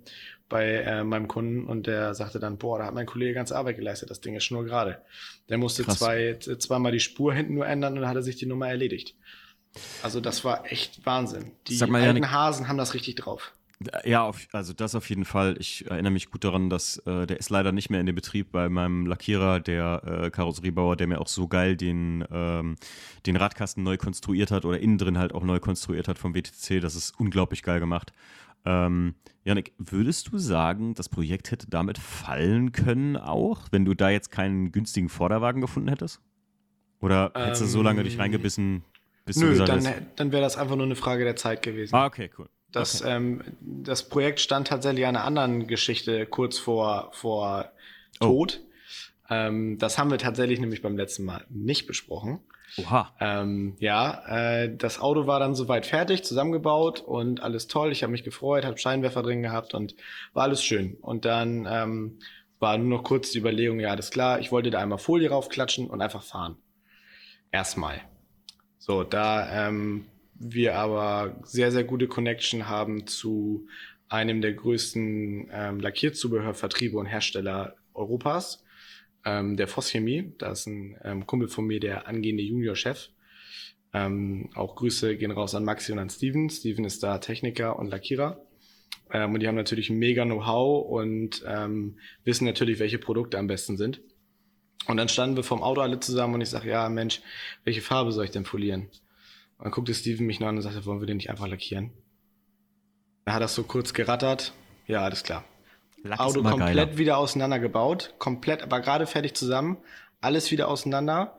bei äh, meinem Kunden und der sagte dann, boah, da hat mein Kollege ganze Arbeit geleistet, das Ding ist nur gerade. Der musste zwei, zweimal die Spur hinten nur ändern und dann hat er sich die Nummer erledigt. Also das war echt Wahnsinn. Die mal, alten Janik, Hasen haben das richtig drauf. Ja, auf, also das auf jeden Fall. Ich erinnere mich gut daran, dass äh, der ist leider nicht mehr in dem Betrieb bei meinem Lackierer, der äh, Karosseriebauer, der mir auch so geil den, ähm, den Radkasten neu konstruiert hat oder innen drin halt auch neu konstruiert hat vom WTC. Das ist unglaublich geil gemacht. Ähm, Janik, würdest du sagen, das Projekt hätte damit fallen können auch, wenn du da jetzt keinen günstigen Vorderwagen gefunden hättest? Oder hättest du so lange dich ähm, reingebissen, bis nö, du gesagt dann, hast? dann wäre das einfach nur eine Frage der Zeit gewesen. Ah, okay, cool. Das, okay. Ähm, das Projekt stand tatsächlich einer anderen Geschichte kurz vor, vor oh. Tod. Oh. Ähm, das haben wir tatsächlich nämlich beim letzten Mal nicht besprochen. Oha. Ähm, ja, äh, das Auto war dann soweit fertig, zusammengebaut und alles toll. Ich habe mich gefreut, habe Scheinwerfer drin gehabt und war alles schön. Und dann ähm, war nur noch kurz die Überlegung, ja, alles klar, ich wollte da einmal Folie raufklatschen und einfach fahren. Erstmal. So, da ähm, wir aber sehr, sehr gute Connection haben zu einem der größten ähm, Lackierzubehörvertriebe und Hersteller Europas, ähm, der Chemie. Da ist ein ähm, Kumpel von mir, der angehende Juniorchef. Ähm, auch Grüße gehen raus an Maxi und an Steven. Steven ist da Techniker und Lackierer. Ähm, und die haben natürlich mega Know-how und ähm, wissen natürlich, welche Produkte am besten sind. Und dann standen wir vom Auto alle zusammen und ich sage, ja Mensch, welche Farbe soll ich denn polieren? Und dann guckte Steven mich noch an und sagte, wollen wir den nicht einfach lackieren? Dann hat das so kurz gerattert. Ja, alles klar. Lack Auto komplett geiler. wieder auseinandergebaut, komplett, aber gerade fertig zusammen, alles wieder auseinander.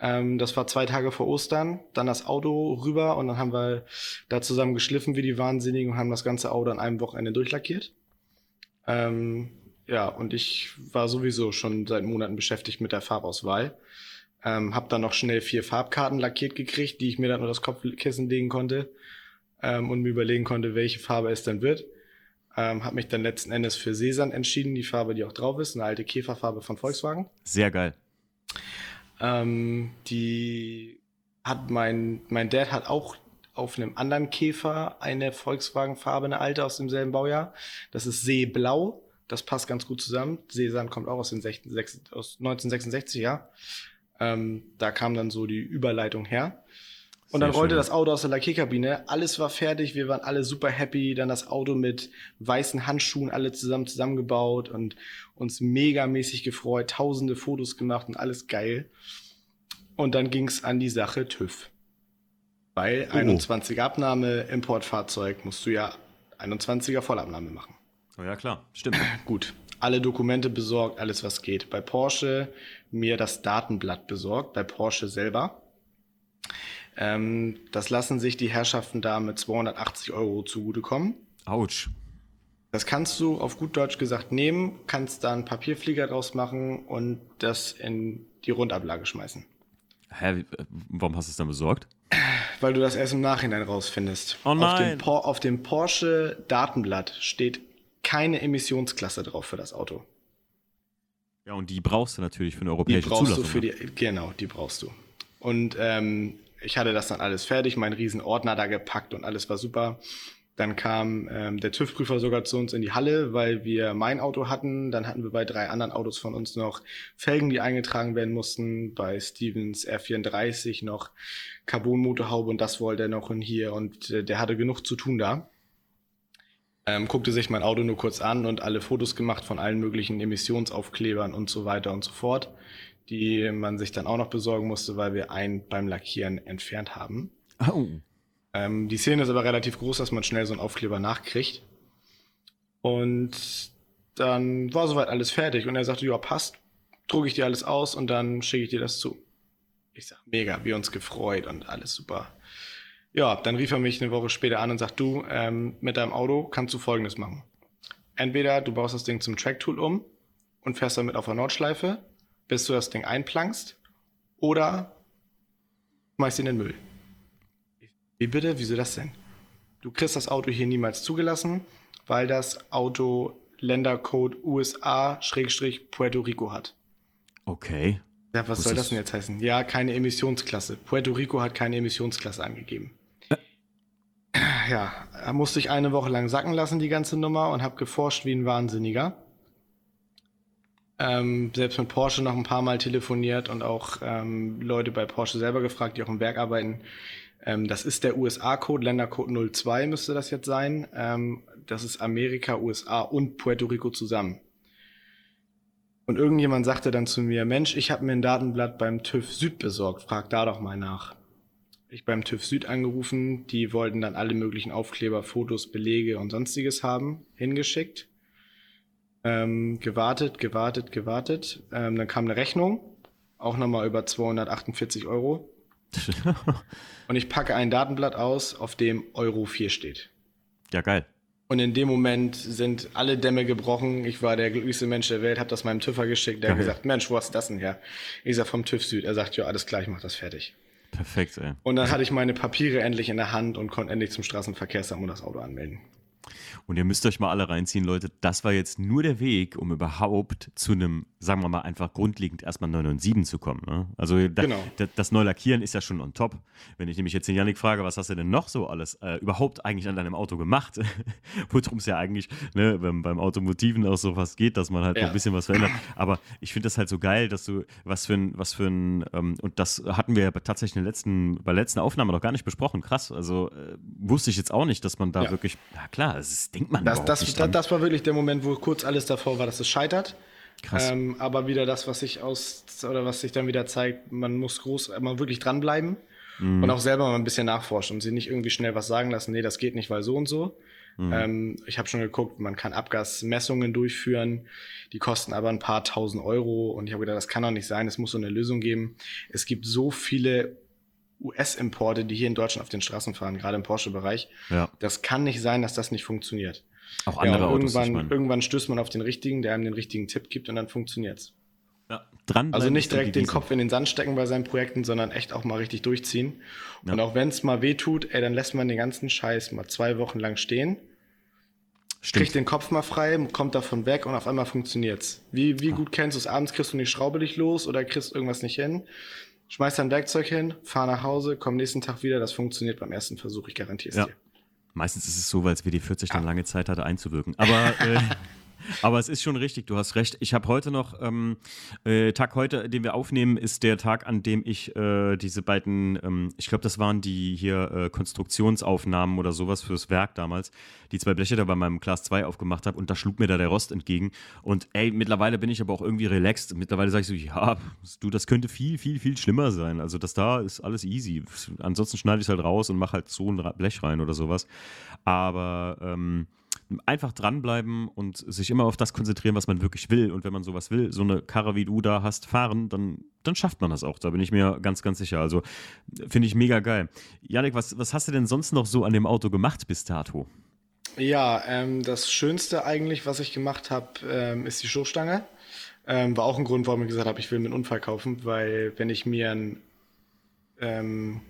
Ähm, das war zwei Tage vor Ostern, dann das Auto rüber und dann haben wir da zusammen geschliffen wie die Wahnsinnigen und haben das ganze Auto an einem Wochenende durchlackiert. Ähm, ja, und ich war sowieso schon seit Monaten beschäftigt mit der Farbauswahl. Ähm, hab dann noch schnell vier Farbkarten lackiert gekriegt, die ich mir dann nur das Kopfkissen legen konnte ähm, und mir überlegen konnte, welche Farbe es dann wird. Ähm, habe mich dann letzten Endes für Sesand entschieden, die Farbe, die auch drauf ist, eine alte Käferfarbe von Volkswagen. Sehr geil. Ähm, die hat mein, mein Dad hat auch auf einem anderen Käfer eine Volkswagen-Farbe, eine alte aus demselben Baujahr. Das ist Seeblau. Das passt ganz gut zusammen. Seesand kommt auch aus, den 16, aus 1966, ja. Ähm, da kam dann so die Überleitung her. Und dann rollte schön. das Auto aus der Lackierkabine. Alles war fertig. Wir waren alle super happy. Dann das Auto mit weißen Handschuhen alle zusammen zusammengebaut und uns megamäßig gefreut. Tausende Fotos gemacht und alles geil. Und dann ging's an die Sache TÜV. Weil oh. 21 Abnahme, Importfahrzeug, musst du ja 21er Vollabnahme machen. Oh ja, klar. Stimmt. Gut. Alle Dokumente besorgt, alles was geht. Bei Porsche mir das Datenblatt besorgt, bei Porsche selber ähm, das lassen sich die Herrschaften da mit 280 Euro zugutekommen. Autsch. Das kannst du auf gut Deutsch gesagt nehmen, kannst da einen Papierflieger draus machen und das in die Rundablage schmeißen. Hä, warum hast du es dann besorgt? Weil du das erst im Nachhinein rausfindest. Oh nein. Auf dem, auf dem Porsche Datenblatt steht keine Emissionsklasse drauf für das Auto. Ja, und die brauchst du natürlich für eine europäische die brauchst Zulassung. Du für die, genau, die brauchst du. Und ähm, ich hatte das dann alles fertig, meinen riesen Ordner da gepackt und alles war super. Dann kam ähm, der TÜV-Prüfer sogar zu uns in die Halle, weil wir mein Auto hatten. Dann hatten wir bei drei anderen Autos von uns noch Felgen, die eingetragen werden mussten. Bei Stevens R34 noch Carbon-Motorhaube und das wollte er noch in hier. Und äh, der hatte genug zu tun da. Ähm, guckte sich mein Auto nur kurz an und alle Fotos gemacht von allen möglichen Emissionsaufklebern und so weiter und so fort die man sich dann auch noch besorgen musste, weil wir einen beim Lackieren entfernt haben. Oh. Ähm, die Szene ist aber relativ groß, dass man schnell so einen Aufkleber nachkriegt. Und dann war soweit alles fertig und er sagte, ja, passt, drucke ich dir alles aus und dann schicke ich dir das zu. Ich sag, mega, wir uns gefreut und alles super. Ja, dann rief er mich eine Woche später an und sagt, du, ähm, mit deinem Auto kannst du Folgendes machen. Entweder du baust das Ding zum Track-Tool um und fährst damit auf der Nordschleife bis du das Ding einplankst oder schmeißt in den Müll. Wie bitte? Wieso das denn? Du kriegst das Auto hier niemals zugelassen, weil das Auto Ländercode USA-Puerto Rico hat. Okay. Ja, was, was soll das denn jetzt heißen? Ja, keine Emissionsklasse. Puerto Rico hat keine Emissionsklasse angegeben. Ja, musste ich eine Woche lang sacken lassen, die ganze Nummer, und habe geforscht wie ein Wahnsinniger. Ähm, selbst mit Porsche noch ein paar Mal telefoniert und auch ähm, Leute bei Porsche selber gefragt, die auch im Werk arbeiten. Ähm, das ist der USA-Code, Ländercode 02 müsste das jetzt sein. Ähm, das ist Amerika, USA und Puerto Rico zusammen. Und irgendjemand sagte dann zu mir, Mensch, ich habe mir ein Datenblatt beim TÜV Süd besorgt, frag da doch mal nach. Ich beim TÜV Süd angerufen, die wollten dann alle möglichen Aufkleber, Fotos, Belege und sonstiges haben, hingeschickt. Ähm, gewartet, gewartet, gewartet. Ähm, dann kam eine Rechnung auch nochmal über 248 Euro. und ich packe ein Datenblatt aus, auf dem Euro 4 steht. Ja, geil. Und in dem Moment sind alle Dämme gebrochen. Ich war der glücklichste Mensch der Welt, habe das meinem TÜVer geschickt. Der hat gesagt, Mensch, wo hast du das denn her? Ich sag vom TÜV Süd. Er sagt, ja, alles klar, ich mach das fertig. Perfekt, ey. Und dann hatte ich meine Papiere endlich in der Hand und konnte endlich zum Straßenverkehrsamt und das Auto anmelden. Und ihr müsst euch mal alle reinziehen, Leute. Das war jetzt nur der Weg, um überhaupt zu einem, sagen wir mal, einfach grundlegend erstmal 9 und 7 zu kommen. Ne? Also da, Genau. da, das Neulackieren ist ja schon on top. Wenn ich nämlich jetzt den Janik frage, was hast du denn noch so alles äh, überhaupt eigentlich an deinem Auto gemacht? Worum es ja eigentlich ne, beim, beim Automotiven auch so was geht, dass man halt Ja. ein bisschen was verändert. Aber ich finde das halt so geil, dass du was für ein, was für ein, ähm, und das hatten wir ja tatsächlich in der letzten, bei der letzten Aufnahme noch gar nicht besprochen. Krass. Also äh, wusste ich jetzt auch nicht, dass man da Ja. wirklich, ja klar, das denkt man Das, überhaupt das, nicht das, das war wirklich der Moment, wo kurz alles davor war, dass es scheitert. Krass. Ähm, aber wieder das, was sich aus oder was sich dann wieder zeigt, man muss groß, man wirklich dranbleiben Mhm. und auch selber mal ein bisschen nachforschen und sie nicht irgendwie schnell was sagen lassen, nee, das geht nicht, weil so und so. Mhm. Ähm, ich habe schon geguckt, man kann Abgasmessungen durchführen, die kosten aber ein paar tausend Euro und ich habe gedacht, das kann doch nicht sein, es muss so eine Lösung geben. Es gibt so viele US-Importe, die hier in Deutschland auf den Straßen fahren, gerade im Porsche-Bereich. Ja, Das kann nicht sein, dass das nicht funktioniert. auch andere ja, Autos. Irgendwann, irgendwann stößt man auf den richtigen, der einem den richtigen Tipp gibt und dann funktioniert's. Ja, dran Also nicht direkt den. Kopf in den Sand stecken bei seinen Projekten, sondern echt auch mal richtig durchziehen. Ja. Und auch wenn es mal weh tut, ey, dann lässt man den ganzen Scheiß mal zwei Wochen lang stehen, Stimmt. kriegt den Kopf mal frei, kommt davon weg und auf einmal funktioniert's. Wie, wie gut kennst du es? Abends kriegst du die Schraube nicht los oder kriegst irgendwas nicht hin. Schmeiß dein Werkzeug hin, fahr nach Hause, komm nächsten Tag wieder. Das funktioniert beim ersten Versuch, ich garantiere es Ja. dir. Meistens ist es so, weil es WD40 dann lange Zeit hatte einzuwirken. Aber, äh, aber es ist schon richtig, du hast recht. Ich habe heute noch, ähm, äh, Tag heute, den wir aufnehmen, ist der Tag, an dem ich äh, diese beiden, ähm, ich glaube, das waren die hier äh, Konstruktionsaufnahmen oder sowas fürs Werk damals, die zwei Bleche da bei meinem Class 2 aufgemacht habe und da schlug mir da der Rost entgegen. Und ey, mittlerweile bin ich aber auch irgendwie relaxed. Mittlerweile sage ich so, ja, du, das könnte viel, viel, viel schlimmer sein. Also das da ist alles easy. Ansonsten schneide ich es halt raus und mache halt so ein Blech rein oder sowas. Aber ähm, einfach dranbleiben und sich immer auf das konzentrieren, was man wirklich will. Und wenn man sowas will, so eine Karre wie du da hast, fahren, dann, dann schafft man das auch. Da bin ich mir ganz, ganz sicher. Also finde ich mega geil. Janik, was, was hast du denn sonst noch so an dem Auto gemacht bis dato? Ja, ähm, das Schönste eigentlich, was ich gemacht habe, ähm, ist die Stoßstange. Ähm, war auch ein Grund, warum ich gesagt habe, ich will mir einen Unfall kaufen, weil wenn ich mir einen, ähm,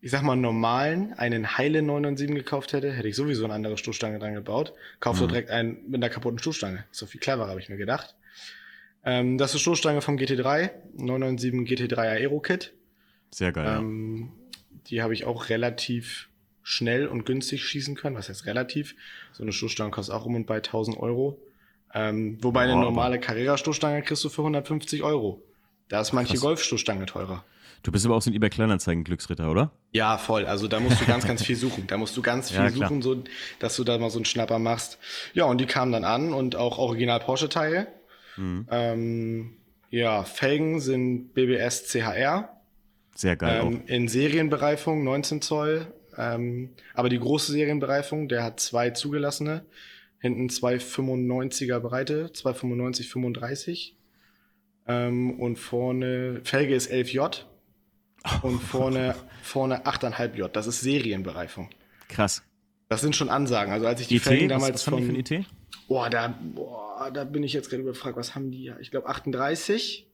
ich sag mal, einen normalen, einen Heile 997 gekauft hätte, hätte ich sowieso eine andere Stoßstange dran gebaut. Kaufst du direkt einen mit einer kaputten Stoßstange. Doch viel cleverer, habe ich mir gedacht. Ähm, das ist Stoßstange vom GT3, 997 GT3 Aero Kit. Sehr geil. Ähm, die habe ich auch relativ schnell und günstig schießen können. Was heißt relativ? So eine Stoßstange kostet auch um und bei 1000 Euro. Ähm, wobei eine Ja, aber- normale Carrera-Stoßstange kriegst du für 150 Euro. Da ist manche. Golfstoßstange teurer. Du bist aber auch so ein eBay Kleinanzeigen-Glücksritter, oder? Ja, voll. Also da musst du ganz, ganz viel suchen. Da musst du ganz viel Ja, suchen, so, dass du da mal so einen Schnapper machst. Ja, und die kamen dann an und auch original Porsche-Teile. Mhm. Ähm, ja, Felgen sind BBS CHR. Sehr geil Ähm, in Serienbereifung 19 Zoll. Ähm, aber die große Serienbereifung, der hat zwei zugelassene. Hinten zwei 95er Breite, zwei 95, 35. Ähm, und vorne, Felge ist 11J. Und vorne, vorne 8,5J. Das ist Serienbereifung. Krass. Das sind schon Ansagen. Also als ich die IT? Felgen was, damals was haben die für ein von, IT? boah, da, boah, da bin ich jetzt gerade überfragt. Was haben die? Ich glaube 38.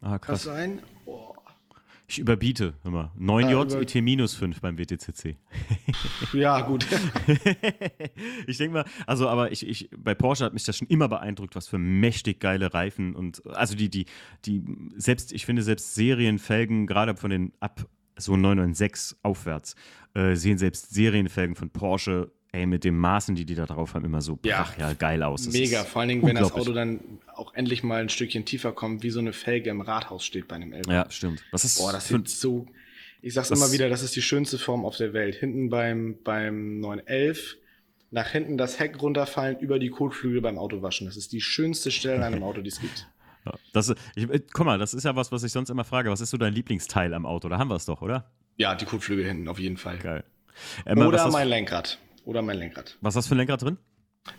Ah, Kann krass. sein? Boah. Ich überbiete immer. 9 Ah, J, über- IT minus 5 beim WTCC. Ja, gut. ich denke mal, also aber ich, ich, bei Porsche hat mich das schon immer beeindruckt, was für mächtig geile Reifen und also die, die, die, selbst, ich finde selbst Serienfelgen, gerade von den ab so 996 aufwärts, äh, sehen selbst Serienfelgen von Porsche, ey, mit den Maßen, die die da drauf haben, immer so Ja. brachial geil aus. Das Mega, vor allen Dingen, wenn das. Auto dann auch endlich mal ein Stückchen tiefer kommt, wie so eine Felge im Rathaus steht bei einem Elber. Ja, stimmt. Was ist Boah, das sieht so. Ich sag's immer wieder, das ist die schönste Form auf der Welt. Hinten beim, beim 911, nach hinten das Heck runterfallen, über die Kotflügel beim Autowaschen. Das ist die schönste Stelle an einem Auto, die es gibt. ja, das, ich, äh, guck mal, das ist ja was, was ich sonst immer frage. Was ist so dein Lieblingsteil am Auto? Da haben wir es doch, oder? Ja, die Kotflügel hinten, auf jeden Fall. Geil. Emma, was, Oder mein Lenkrad. Oder mein Lenkrad. was hast du für ein Lenkrad drin?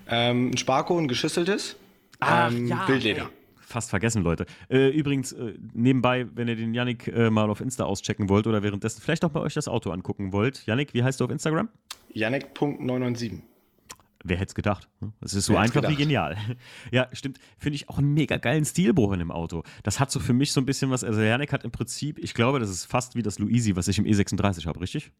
Ähm, ein Sparko, ein geschüsseltes. Ach, ähm, ja, Wildleder. fast vergessen, Leute. Äh, übrigens, äh, nebenbei, wenn ihr den Yannick äh, mal auf Insta auschecken wollt oder währenddessen vielleicht auch bei euch das Auto angucken wollt. Yannick, wie heißt du auf Instagram? Yannick.997. Wer hätte es gedacht? Es ist so einfach gedacht. wie genial. Ja, stimmt. Finde ich auch einen mega geilen Stilbruch in dem Auto. Das hat so für mich so ein bisschen was. Also, Yannick hat im Prinzip, ich glaube, das ist fast wie das Luisi, was ich im E36 habe, richtig?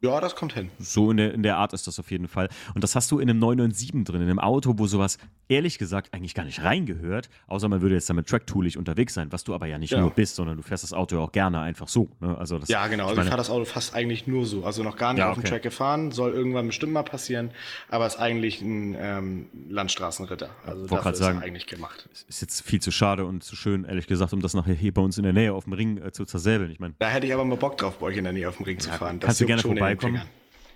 Ja, das kommt hin. So in der, in der Art ist das auf jeden Fall. Und das hast du in einem 997 drin, in einem Auto, wo sowas ehrlich gesagt eigentlich gar nicht reingehört, außer man würde jetzt damit tracktoolig unterwegs sein, was du aber ja nicht ja. nur bist, sondern du fährst das Auto ja auch gerne einfach so. Ne? Also das, ja, genau. Also ich, ich fahre das Auto fast eigentlich nur so. Also noch gar nicht ja, auf dem Track gefahren, soll irgendwann bestimmt mal passieren, aber ist eigentlich ein ähm, Landstraßenritter. Also dafür ist sagen, eigentlich gemacht. Ist jetzt viel zu schade und zu schön, ehrlich gesagt, um das nachher hier bei uns in der Nähe auf dem Ring äh, zu zersäbeln. Ich mein, da hätte ich aber mal Bock drauf, bei euch in der Nähe auf dem Ring ja, zu fahren. Das kannst du gerne vorbei vorbeikommen.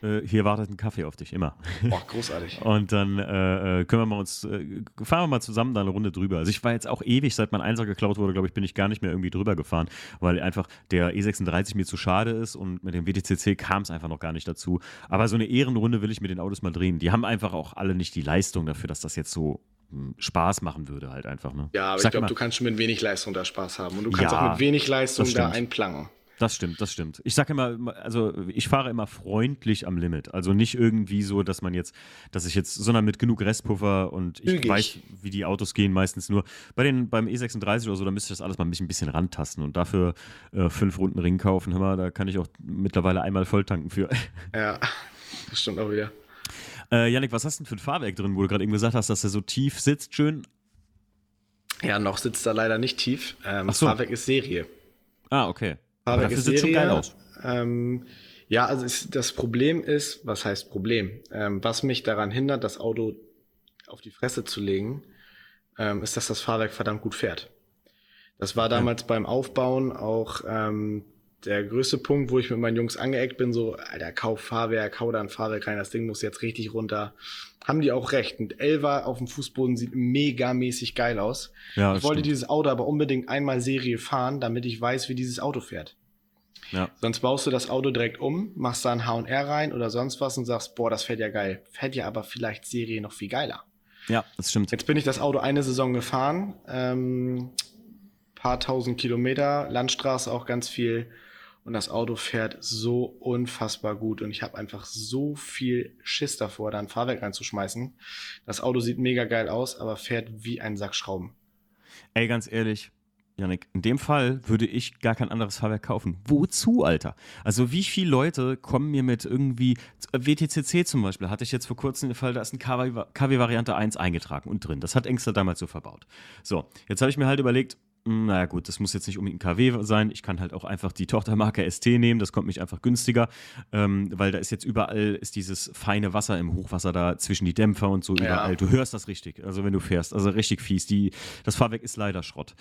Äh, hier wartet ein Kaffee auf dich, immer. Boah, großartig. Und dann äh, äh, können wir mal uns, äh, fahren wir mal zusammen da eine Runde drüber. Also ich war jetzt auch ewig, seit mein Einser geklaut wurde, glaube ich, bin ich gar nicht mehr irgendwie drüber gefahren, weil einfach der E36 mir zu schade ist und mit dem WTCC kam es einfach noch gar nicht dazu. Aber so eine Ehrenrunde will ich mit den Autos mal drehen. Die haben einfach auch alle nicht die Leistung dafür, dass das jetzt so hm, Spaß machen würde halt einfach. Ne? Ja, aber Sag ich glaube, du kannst schon mit wenig Leistung da Spaß haben und du kannst ja, auch mit wenig Leistung da einplangen. Das stimmt, das stimmt. Ich sage immer, also ich fahre immer freundlich am Limit. Also nicht irgendwie so, dass man jetzt, dass ich jetzt, sondern mit genug Restpuffer und ich Ügig. weiß, wie die Autos gehen meistens nur. Bei den, beim E36 oder so, da müsste ich das alles mal ein bisschen, rantasten und dafür äh, fünf Runden Ring kaufen. Hör mal, da kann ich auch mittlerweile einmal volltanken für. Ja, das stimmt auch wieder. Äh, Janik, was hast du denn für ein Fahrwerk drin, wo du gerade eben gesagt hast, dass er so tief sitzt, schön? Ja, noch sitzt er leider nicht tief. Ähm, so. Das Fahrwerk ist Serie. Ah, okay. Fahrwerk dafür sieht schon geil aus. Ähm, ja, also ist, das Problem ist, was heißt Problem? Ähm, was mich daran hindert, das Auto auf die Fresse zu legen, ähm, ist, dass das Fahrwerk verdammt gut fährt. Das war damals ja. beim Aufbauen auch ähm, der größte Punkt, wo ich mit meinen Jungs angeeckt bin, so, alter, kauf Fahrwerk, hau da ein Fahrwerk rein, das Ding muss jetzt richtig runter. Haben die auch recht. Und Elva auf dem Fußboden sieht megamäßig geil aus. Ja, ich wollte stimmt. dieses Auto aber unbedingt einmal Serie fahren, damit ich weiß, wie dieses Auto fährt. Ja. Sonst baust du das Auto direkt um, machst da ein HR rein oder sonst was und sagst, boah, das fährt ja geil. Fährt ja aber vielleicht Serie noch viel geiler. Ja, das stimmt. Jetzt bin ich das Auto eine Saison gefahren, ähm, paar tausend Kilometer, Landstraße auch ganz viel und das Auto fährt so unfassbar gut und ich habe einfach so viel Schiss davor, da ein Fahrwerk reinzuschmeißen. Das Auto sieht mega geil aus, aber fährt wie ein Sack Schrauben. Ey, ganz ehrlich, Janik, in dem Fall würde ich gar kein anderes Fahrwerk kaufen. Wozu, Alter? Also wie viele Leute kommen mir mit irgendwie, WTCC zum Beispiel, hatte ich jetzt vor kurzem den Fall, da ist ein KW-Variante 1 eingetragen und drin. Das hat Engster damals so verbaut. So, jetzt habe ich mir halt überlegt, naja gut, das muss jetzt nicht unbedingt ein KW sein. Ich kann halt auch einfach die Tochtermarke ST nehmen, das kommt mich einfach günstiger, ähm, weil da ist jetzt überall ist dieses feine Wasser im Hochwasser da zwischen die Dämpfer und so ja. überall. Du hörst das richtig, also wenn du fährst, also richtig fies. Die, das Fahrwerk ist leider Schrott.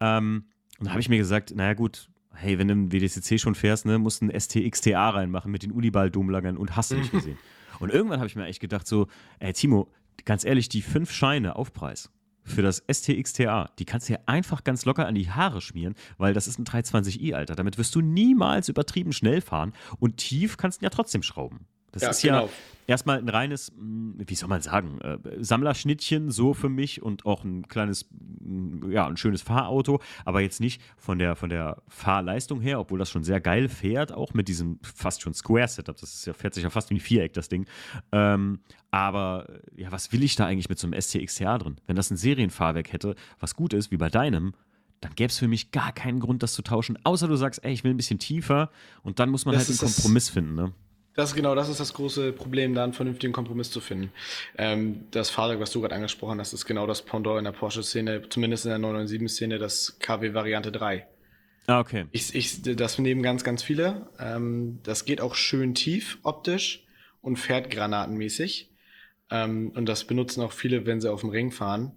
Ähm, und da habe ich mir gesagt, naja gut, hey, wenn du im WDCC schon fährst, ne, musst du ein STXTA reinmachen mit den Uniball-Domlagern und hast du nicht gesehen. Und irgendwann habe ich mir echt gedacht so, ey Timo, ganz ehrlich, die fünf Scheine Aufpreis für das STXTA, die kannst du dir einfach ganz locker an die Haare schmieren, weil das ist ein 320i, Alter. Damit wirst du niemals übertrieben schnell fahren und tief kannst du ja trotzdem schrauben. Das ja, ist genau. ja erstmal ein reines, hm, wie soll man sagen, äh, Sammlerschnittchen so für mich und auch ein kleines, hm, ja, ein schönes Fahrauto, aber jetzt nicht von der, von der Fahrleistung her, obwohl das schon sehr geil fährt, auch mit diesem fast schon Square-Setup. Das ist ja, fährt sich ja fast wie ein Viereck, das Ding. Ähm, aber ja, was will ich da eigentlich mit so einem STXTA drin? Wenn das ein Serienfahrwerk hätte, was gut ist, wie bei deinem, dann gäbe es für mich gar keinen Grund, das zu tauschen, außer du sagst, ey, ich will ein bisschen tiefer und dann muss man das halt einen Kompromiss finden, ne? Das ist genau, das ist das große Problem, da einen vernünftigen Kompromiss zu finden. Ähm, das Fahrzeug, was du gerade angesprochen hast, ist genau das Pendant in der Porsche-Szene, zumindest in der 997-Szene, das KW Variante 3. Ah, okay. Ich, ich, das nehmen ganz, ganz viele. Ähm, das geht auch schön tief optisch und fährt granatenmäßig. Ähm, und das benutzen auch viele, wenn sie auf dem Ring fahren.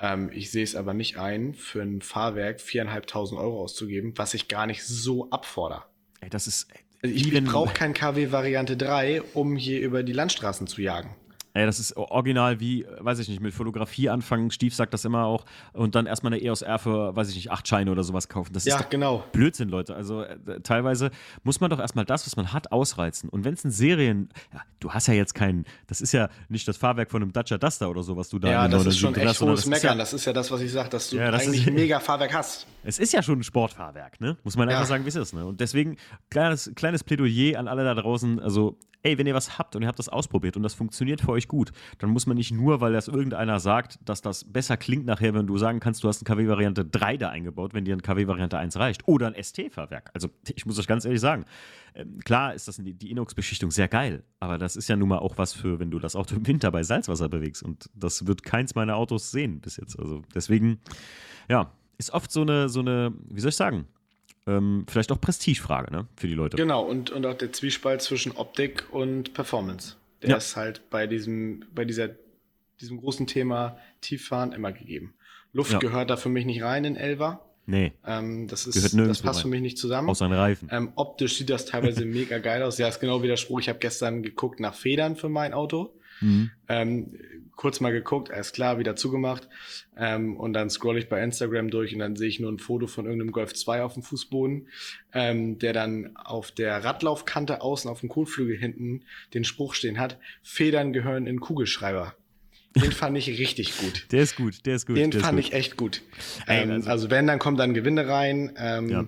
Ähm, ich sehe es aber nicht ein, für ein Fahrwerk 4.500 Euro auszugeben, was ich gar nicht so abfordere. Ey, das ist, also ich, ich brauche kein KW Variante 3, um hier über die Landstraßen zu jagen. Ey, das ist original wie, weiß ich nicht, mit Fotografie anfangen. Stief sagt das immer auch. Und dann erstmal eine EOS R für, weiß ich nicht, acht Scheine oder sowas kaufen. Das ja, ist genau. Blödsinn, Leute. Also äh, teilweise muss man doch erstmal das, was man hat, ausreizen. Und wenn es ein Serien, ja, du hast ja jetzt keinen, das ist ja nicht das Fahrwerk von einem Dacia Duster oder so, was du da Ja, das ist schon echt hast, hohes Meckern. Ja, das ist ja das, was ich sage, dass du ja, das eigentlich ein mega Fahrwerk hast. Es ist ja schon ein Sportfahrwerk, ne? Muss man einfach sagen, wie es ist. Ne? Und deswegen kleines, kleines Plädoyer an alle da draußen. Also ey, wenn ihr was habt und ihr habt das ausprobiert und das funktioniert für euch gut, dann muss man nicht nur, weil das irgendeiner sagt, dass das besser klingt nachher, wenn du sagen kannst, du hast eine KW-Variante 3 da eingebaut, wenn dir eine KW-Variante 1 reicht. Oder ein ST-Fahrwerk. Also ich muss euch ganz ehrlich sagen, ähm, klar ist das die Inox-Beschichtung sehr geil, aber das ist ja nun mal auch was für, wenn du das Auto im Winter bei Salzwasser bewegst. Und das wird keins meiner Autos sehen bis jetzt. Also deswegen, ja, ist oft so eine, so eine, wie soll ich sagen, ähm, vielleicht auch Prestigefrage, ne, für die Leute. Genau, und, und auch der Zwiespalt zwischen Optik und Performance. Der ja. ist halt bei diesem, bei dieser, diesem großen Thema Tieffahren immer gegeben. Luft ja. gehört da für mich nicht rein in Elva. Nee. Ähm, das ist, das passt rein. für mich nicht zusammen. Aus seinen Reifen. Ähm, optisch sieht das teilweise mega geil aus. Ja, ist genau wie der Spruch. Ich habe gestern geguckt nach Federn für mein Auto. Mhm. Ähm, kurz mal geguckt, alles klar, wieder zugemacht. Ähm, und dann scroll ich bei Instagram durch und dann sehe ich nur ein Foto von irgendeinem Golf 2 auf dem Fußboden, ähm, der dann auf der Radlaufkante außen auf dem Kotflügel hinten den Spruch stehen hat, Federn gehören in Kugelschreiber. Den fand ich richtig gut. Der ist gut, der ist gut. Den fand gut. ich echt gut. Ähm, also, also, wenn, dann kommt dann Gewinde rein. Ähm, ja.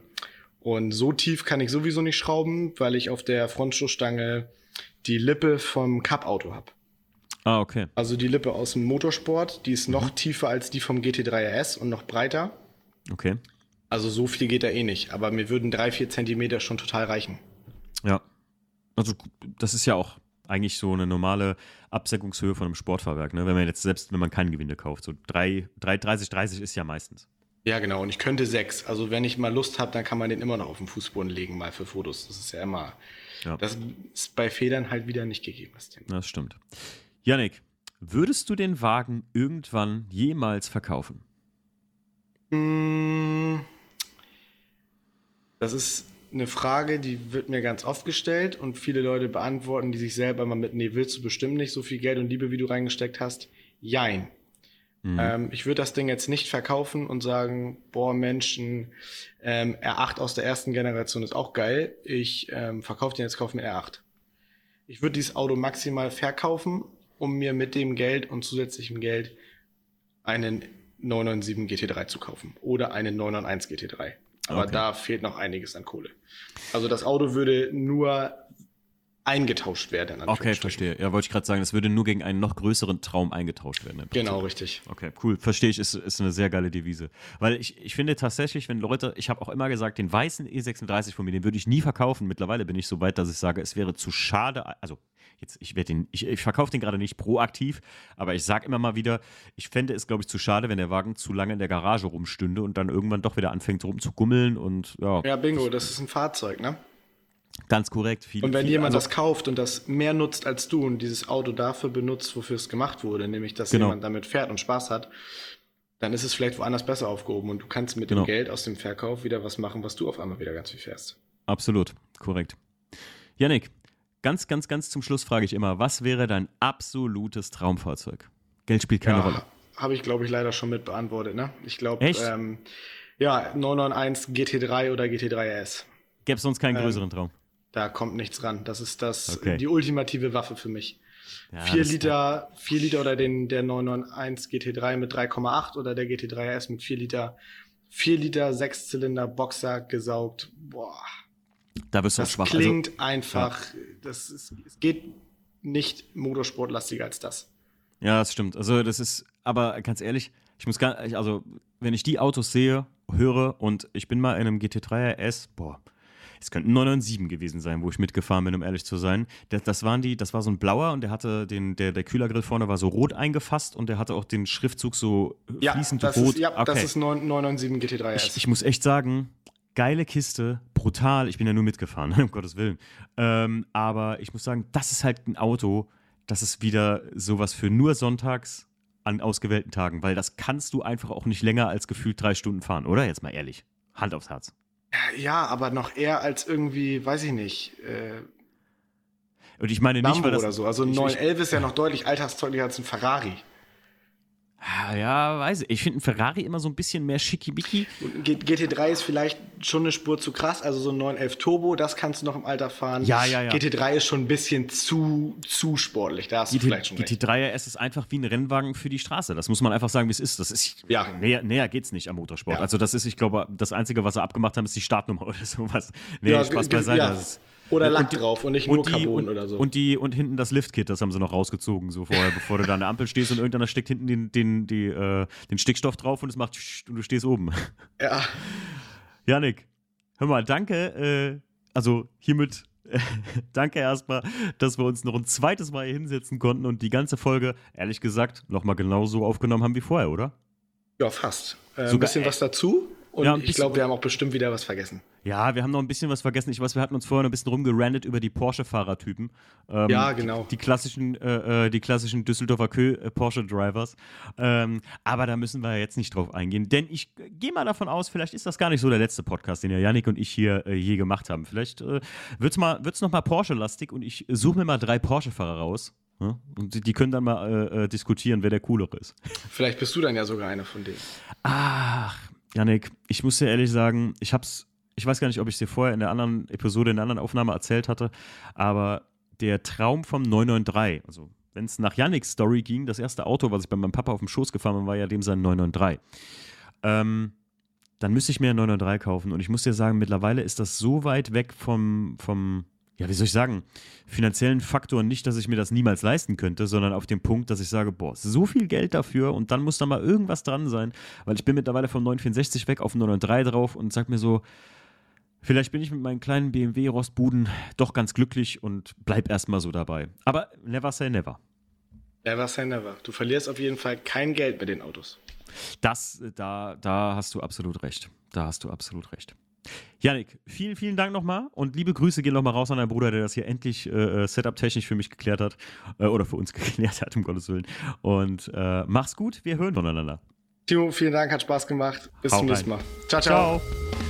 Und so tief kann ich sowieso nicht schrauben, weil ich auf der Frontstoßstange die Lippe vom Cup-Auto habe. Ah, okay. Also die Lippe aus dem Motorsport, die ist noch mhm. tiefer als die vom GT3 RS und noch breiter. Okay. Also so viel geht da eh nicht, aber mir würden drei, vier Zentimeter schon total reichen. Ja. Also das ist ja auch eigentlich so eine normale Absenkungshöhe von einem Sportfahrwerk, ne? Wenn man jetzt selbst, wenn man kein Gewinde kauft. So 3, 3, 30, 30 ist ja meistens. Ja, genau. Und ich könnte sechs. Also wenn ich mal Lust habe, dann kann man den immer noch auf den Fußboden legen, mal für Fotos. Das ist ja immer. Ja. Das ist bei Federn halt wieder nicht gegeben, das Thema. Das stimmt. Yannick, würdest du den Wagen irgendwann jemals verkaufen? Hm. Das ist eine Frage, die wird mir ganz oft gestellt und viele Leute beantworten die sich selber mal mit, nee, willst du bestimmt nicht so viel Geld und Liebe, wie du reingesteckt hast? Jein. Mhm. Ähm, ich würde das Ding jetzt nicht verkaufen und sagen, boah, Menschen, ähm, R8 aus der ersten Generation ist auch geil. Ich ähm, verkaufe den jetzt, kaufe mir R8. Ich würde dieses Auto maximal verkaufen um mir mit dem Geld und zusätzlichem Geld einen 997 GT3 zu kaufen oder einen 991 GT3. Aber okay. da fehlt noch einiges an Kohle. Also das Auto würde nur eingetauscht werden. Okay, verstehe. Ja, wollte ich gerade sagen, es würde nur gegen einen noch größeren Traum eingetauscht werden. Genau, richtig. Okay, cool. Verstehe ich, ist, ist eine sehr geile Devise. Weil ich, ich finde tatsächlich, wenn Leute, ich habe auch immer gesagt, den weißen E36 von mir, den würde ich nie verkaufen. Mittlerweile bin ich so weit, dass ich sage, es wäre zu schade, also jetzt, ich werde den, ich, ich verkaufe den gerade nicht proaktiv, aber ich sage immer mal wieder, ich fände es, glaube ich, zu schade, wenn der Wagen zu lange in der Garage rumstünde und dann irgendwann doch wieder anfängt rumzugummeln und ja. Ja, bingo, das ist ein Fahrzeug, ne? Ganz korrekt. Viel, und wenn viel, jemand also, das kauft und das mehr nutzt als du und dieses Auto dafür benutzt, wofür es gemacht wurde, nämlich dass genau. jemand damit fährt und Spaß hat, dann ist es vielleicht woanders besser aufgehoben und du kannst mit genau. dem Geld aus dem Verkauf wieder was machen, was du auf einmal wieder ganz viel fährst. Absolut, korrekt. Yannick, ganz, ganz, ganz zum Schluss frage ich immer, was wäre dein absolutes Traumfahrzeug? Geld spielt keine ja, Rolle. Habe ich, glaube ich, leider schon mit beantwortet. Ne? Ich glaube, ähm, ja, 991 GT3 oder GT3 RS. Gäbe es sonst keinen ähm, größeren Traum? Da kommt nichts ran. Das ist das, okay. die ultimative Waffe für mich. Ja, 4 Liter, 4 Liter oder den, der 991 GT3 mit 3,8 oder der GT3 RS mit 4 Liter, 4 Liter, 6 Zylinder, Boxer gesaugt. Boah. Da wirst du das schwach. Also klingt also, einfach, ja. das ist, es geht nicht motorsportlastiger als das. Ja, das stimmt. Also das ist, aber ganz ehrlich, ich muss gar, also wenn ich die Autos sehe, höre und ich bin mal in einem GT3 RS, boah, es könnten 997 gewesen sein, wo ich mitgefahren bin, um ehrlich zu sein. Das, das, waren die, das war so ein blauer und der hatte den, der, der Kühlergrill vorne war so rot eingefasst und der hatte auch den Schriftzug so ja, fließend das rot. Ist, ja, okay. das ist 997 GT3 RS. Ich, ich muss echt sagen, geile Kiste, brutal. Ich bin ja nur mitgefahren, um Gottes Willen. Ähm, aber ich muss sagen, das ist halt ein Auto, das ist wieder sowas für nur sonntags an ausgewählten Tagen, weil das kannst du einfach auch nicht länger als gefühlt drei Stunden fahren, oder? Jetzt mal ehrlich. Hand aufs Herz. Ja, aber noch eher als irgendwie, weiß ich nicht. Äh Und ich meine Lambo nicht, weil das. oder so. Also ein 911 ist ja noch deutlich alltagstauglicher als ein Ferrari. Ah, ja, weiß ich. Ich finde ein Ferrari immer so ein bisschen mehr schickibicki. GT3 ist vielleicht schon eine Spur zu krass. Also so ein 911 Turbo, das kannst du noch im Alter fahren. Ja, ja, ja. GT3 ist schon ein bisschen zu, zu sportlich. Da hast GT, du vielleicht schon recht. GT3 RS ist einfach wie ein Rennwagen für die Straße. Das muss man einfach sagen, wie es ist. Das ist Ja. näher, näher geht's nicht am Motorsport. Ja. Also das ist, ich glaube, das Einzige, was sie abgemacht haben, ist die Startnummer oder sowas. Nee, Ja, Spaß beiseite. ja. Das ist, Oder Lack und drauf und nicht nur und die, Carbon und, oder so. Und, die, und hinten das Liftkit, das haben sie noch rausgezogen, so vorher, bevor du da an der Ampel stehst und irgendeiner steckt hinten den, den, die, äh, den Stickstoff drauf und es macht und du stehst oben. ja. Janik, hör mal, danke. Äh, also hiermit danke erstmal, dass wir uns noch ein zweites Mal hier hinsetzen konnten und die ganze Folge, ehrlich gesagt, nochmal genauso aufgenommen haben wie vorher, oder? ja, fast. Äh, ein Sogar- bisschen was dazu. Und Ja, ich glaube, wir haben auch bestimmt wieder was vergessen. Ja, wir haben noch ein bisschen was vergessen. Ich weiß, wir hatten uns vorher noch ein bisschen rumgerandet über die Porsche-Fahrertypen. Ähm, Ja, genau. Die, klassischen, äh, äh, die klassischen Düsseldorfer äh, Porsche-Drivers. Ähm, aber da müssen wir jetzt nicht drauf eingehen, denn ich äh, gehe mal davon aus, vielleicht ist das gar nicht so der letzte Podcast, den ja Yannick und ich hier äh, je gemacht haben. Vielleicht äh, wird es mal, wird's noch mal Porsche-lastig und ich suche mir mal drei Porsche-Fahrer raus. Ja? Und die, können dann mal äh, diskutieren, wer der coolere ist. Vielleicht bist du dann ja sogar einer von denen. Ach, Janik, ich muss dir ehrlich sagen, ich hab's, ich weiß gar nicht, ob ich es dir vorher in der anderen Episode, in der anderen Aufnahme erzählt hatte, aber der Traum vom 993, also wenn es nach Yannicks Story ging, das erste Auto, was ich bei meinem Papa auf dem Schoß gefahren bin, war ja dem sein 993. Ähm, dann müsste ich mir einen 993 kaufen und ich muss dir sagen, mittlerweile ist das so weit weg vom, vom ja, wie soll ich sagen, finanziellen Faktor nicht, dass ich mir das niemals leisten könnte, sondern auf dem Punkt, dass ich sage, boah, so viel Geld dafür und dann muss da mal irgendwas dran sein, weil ich bin mittlerweile vom 964 weg auf den 993 drauf und sag mir so, vielleicht bin ich mit meinen kleinen BMW-Rostbuden doch ganz glücklich und bleib erstmal so dabei. Aber never say never. Never say never. Du verlierst auf jeden Fall kein Geld mit den Autos. Das, da, da hast du absolut recht. Da hast du absolut recht. Janik, vielen, vielen Dank nochmal und liebe Grüße gehen nochmal raus an deinen Bruder, der das hier endlich äh, Setup-technisch für mich geklärt hat äh, oder für uns geklärt hat, um Gottes Willen. Und äh, mach's gut, wir hören voneinander. Timo, vielen Dank, hat Spaß gemacht. Bis Hau zum nächsten. Mal. ciao. ciao. Ciao.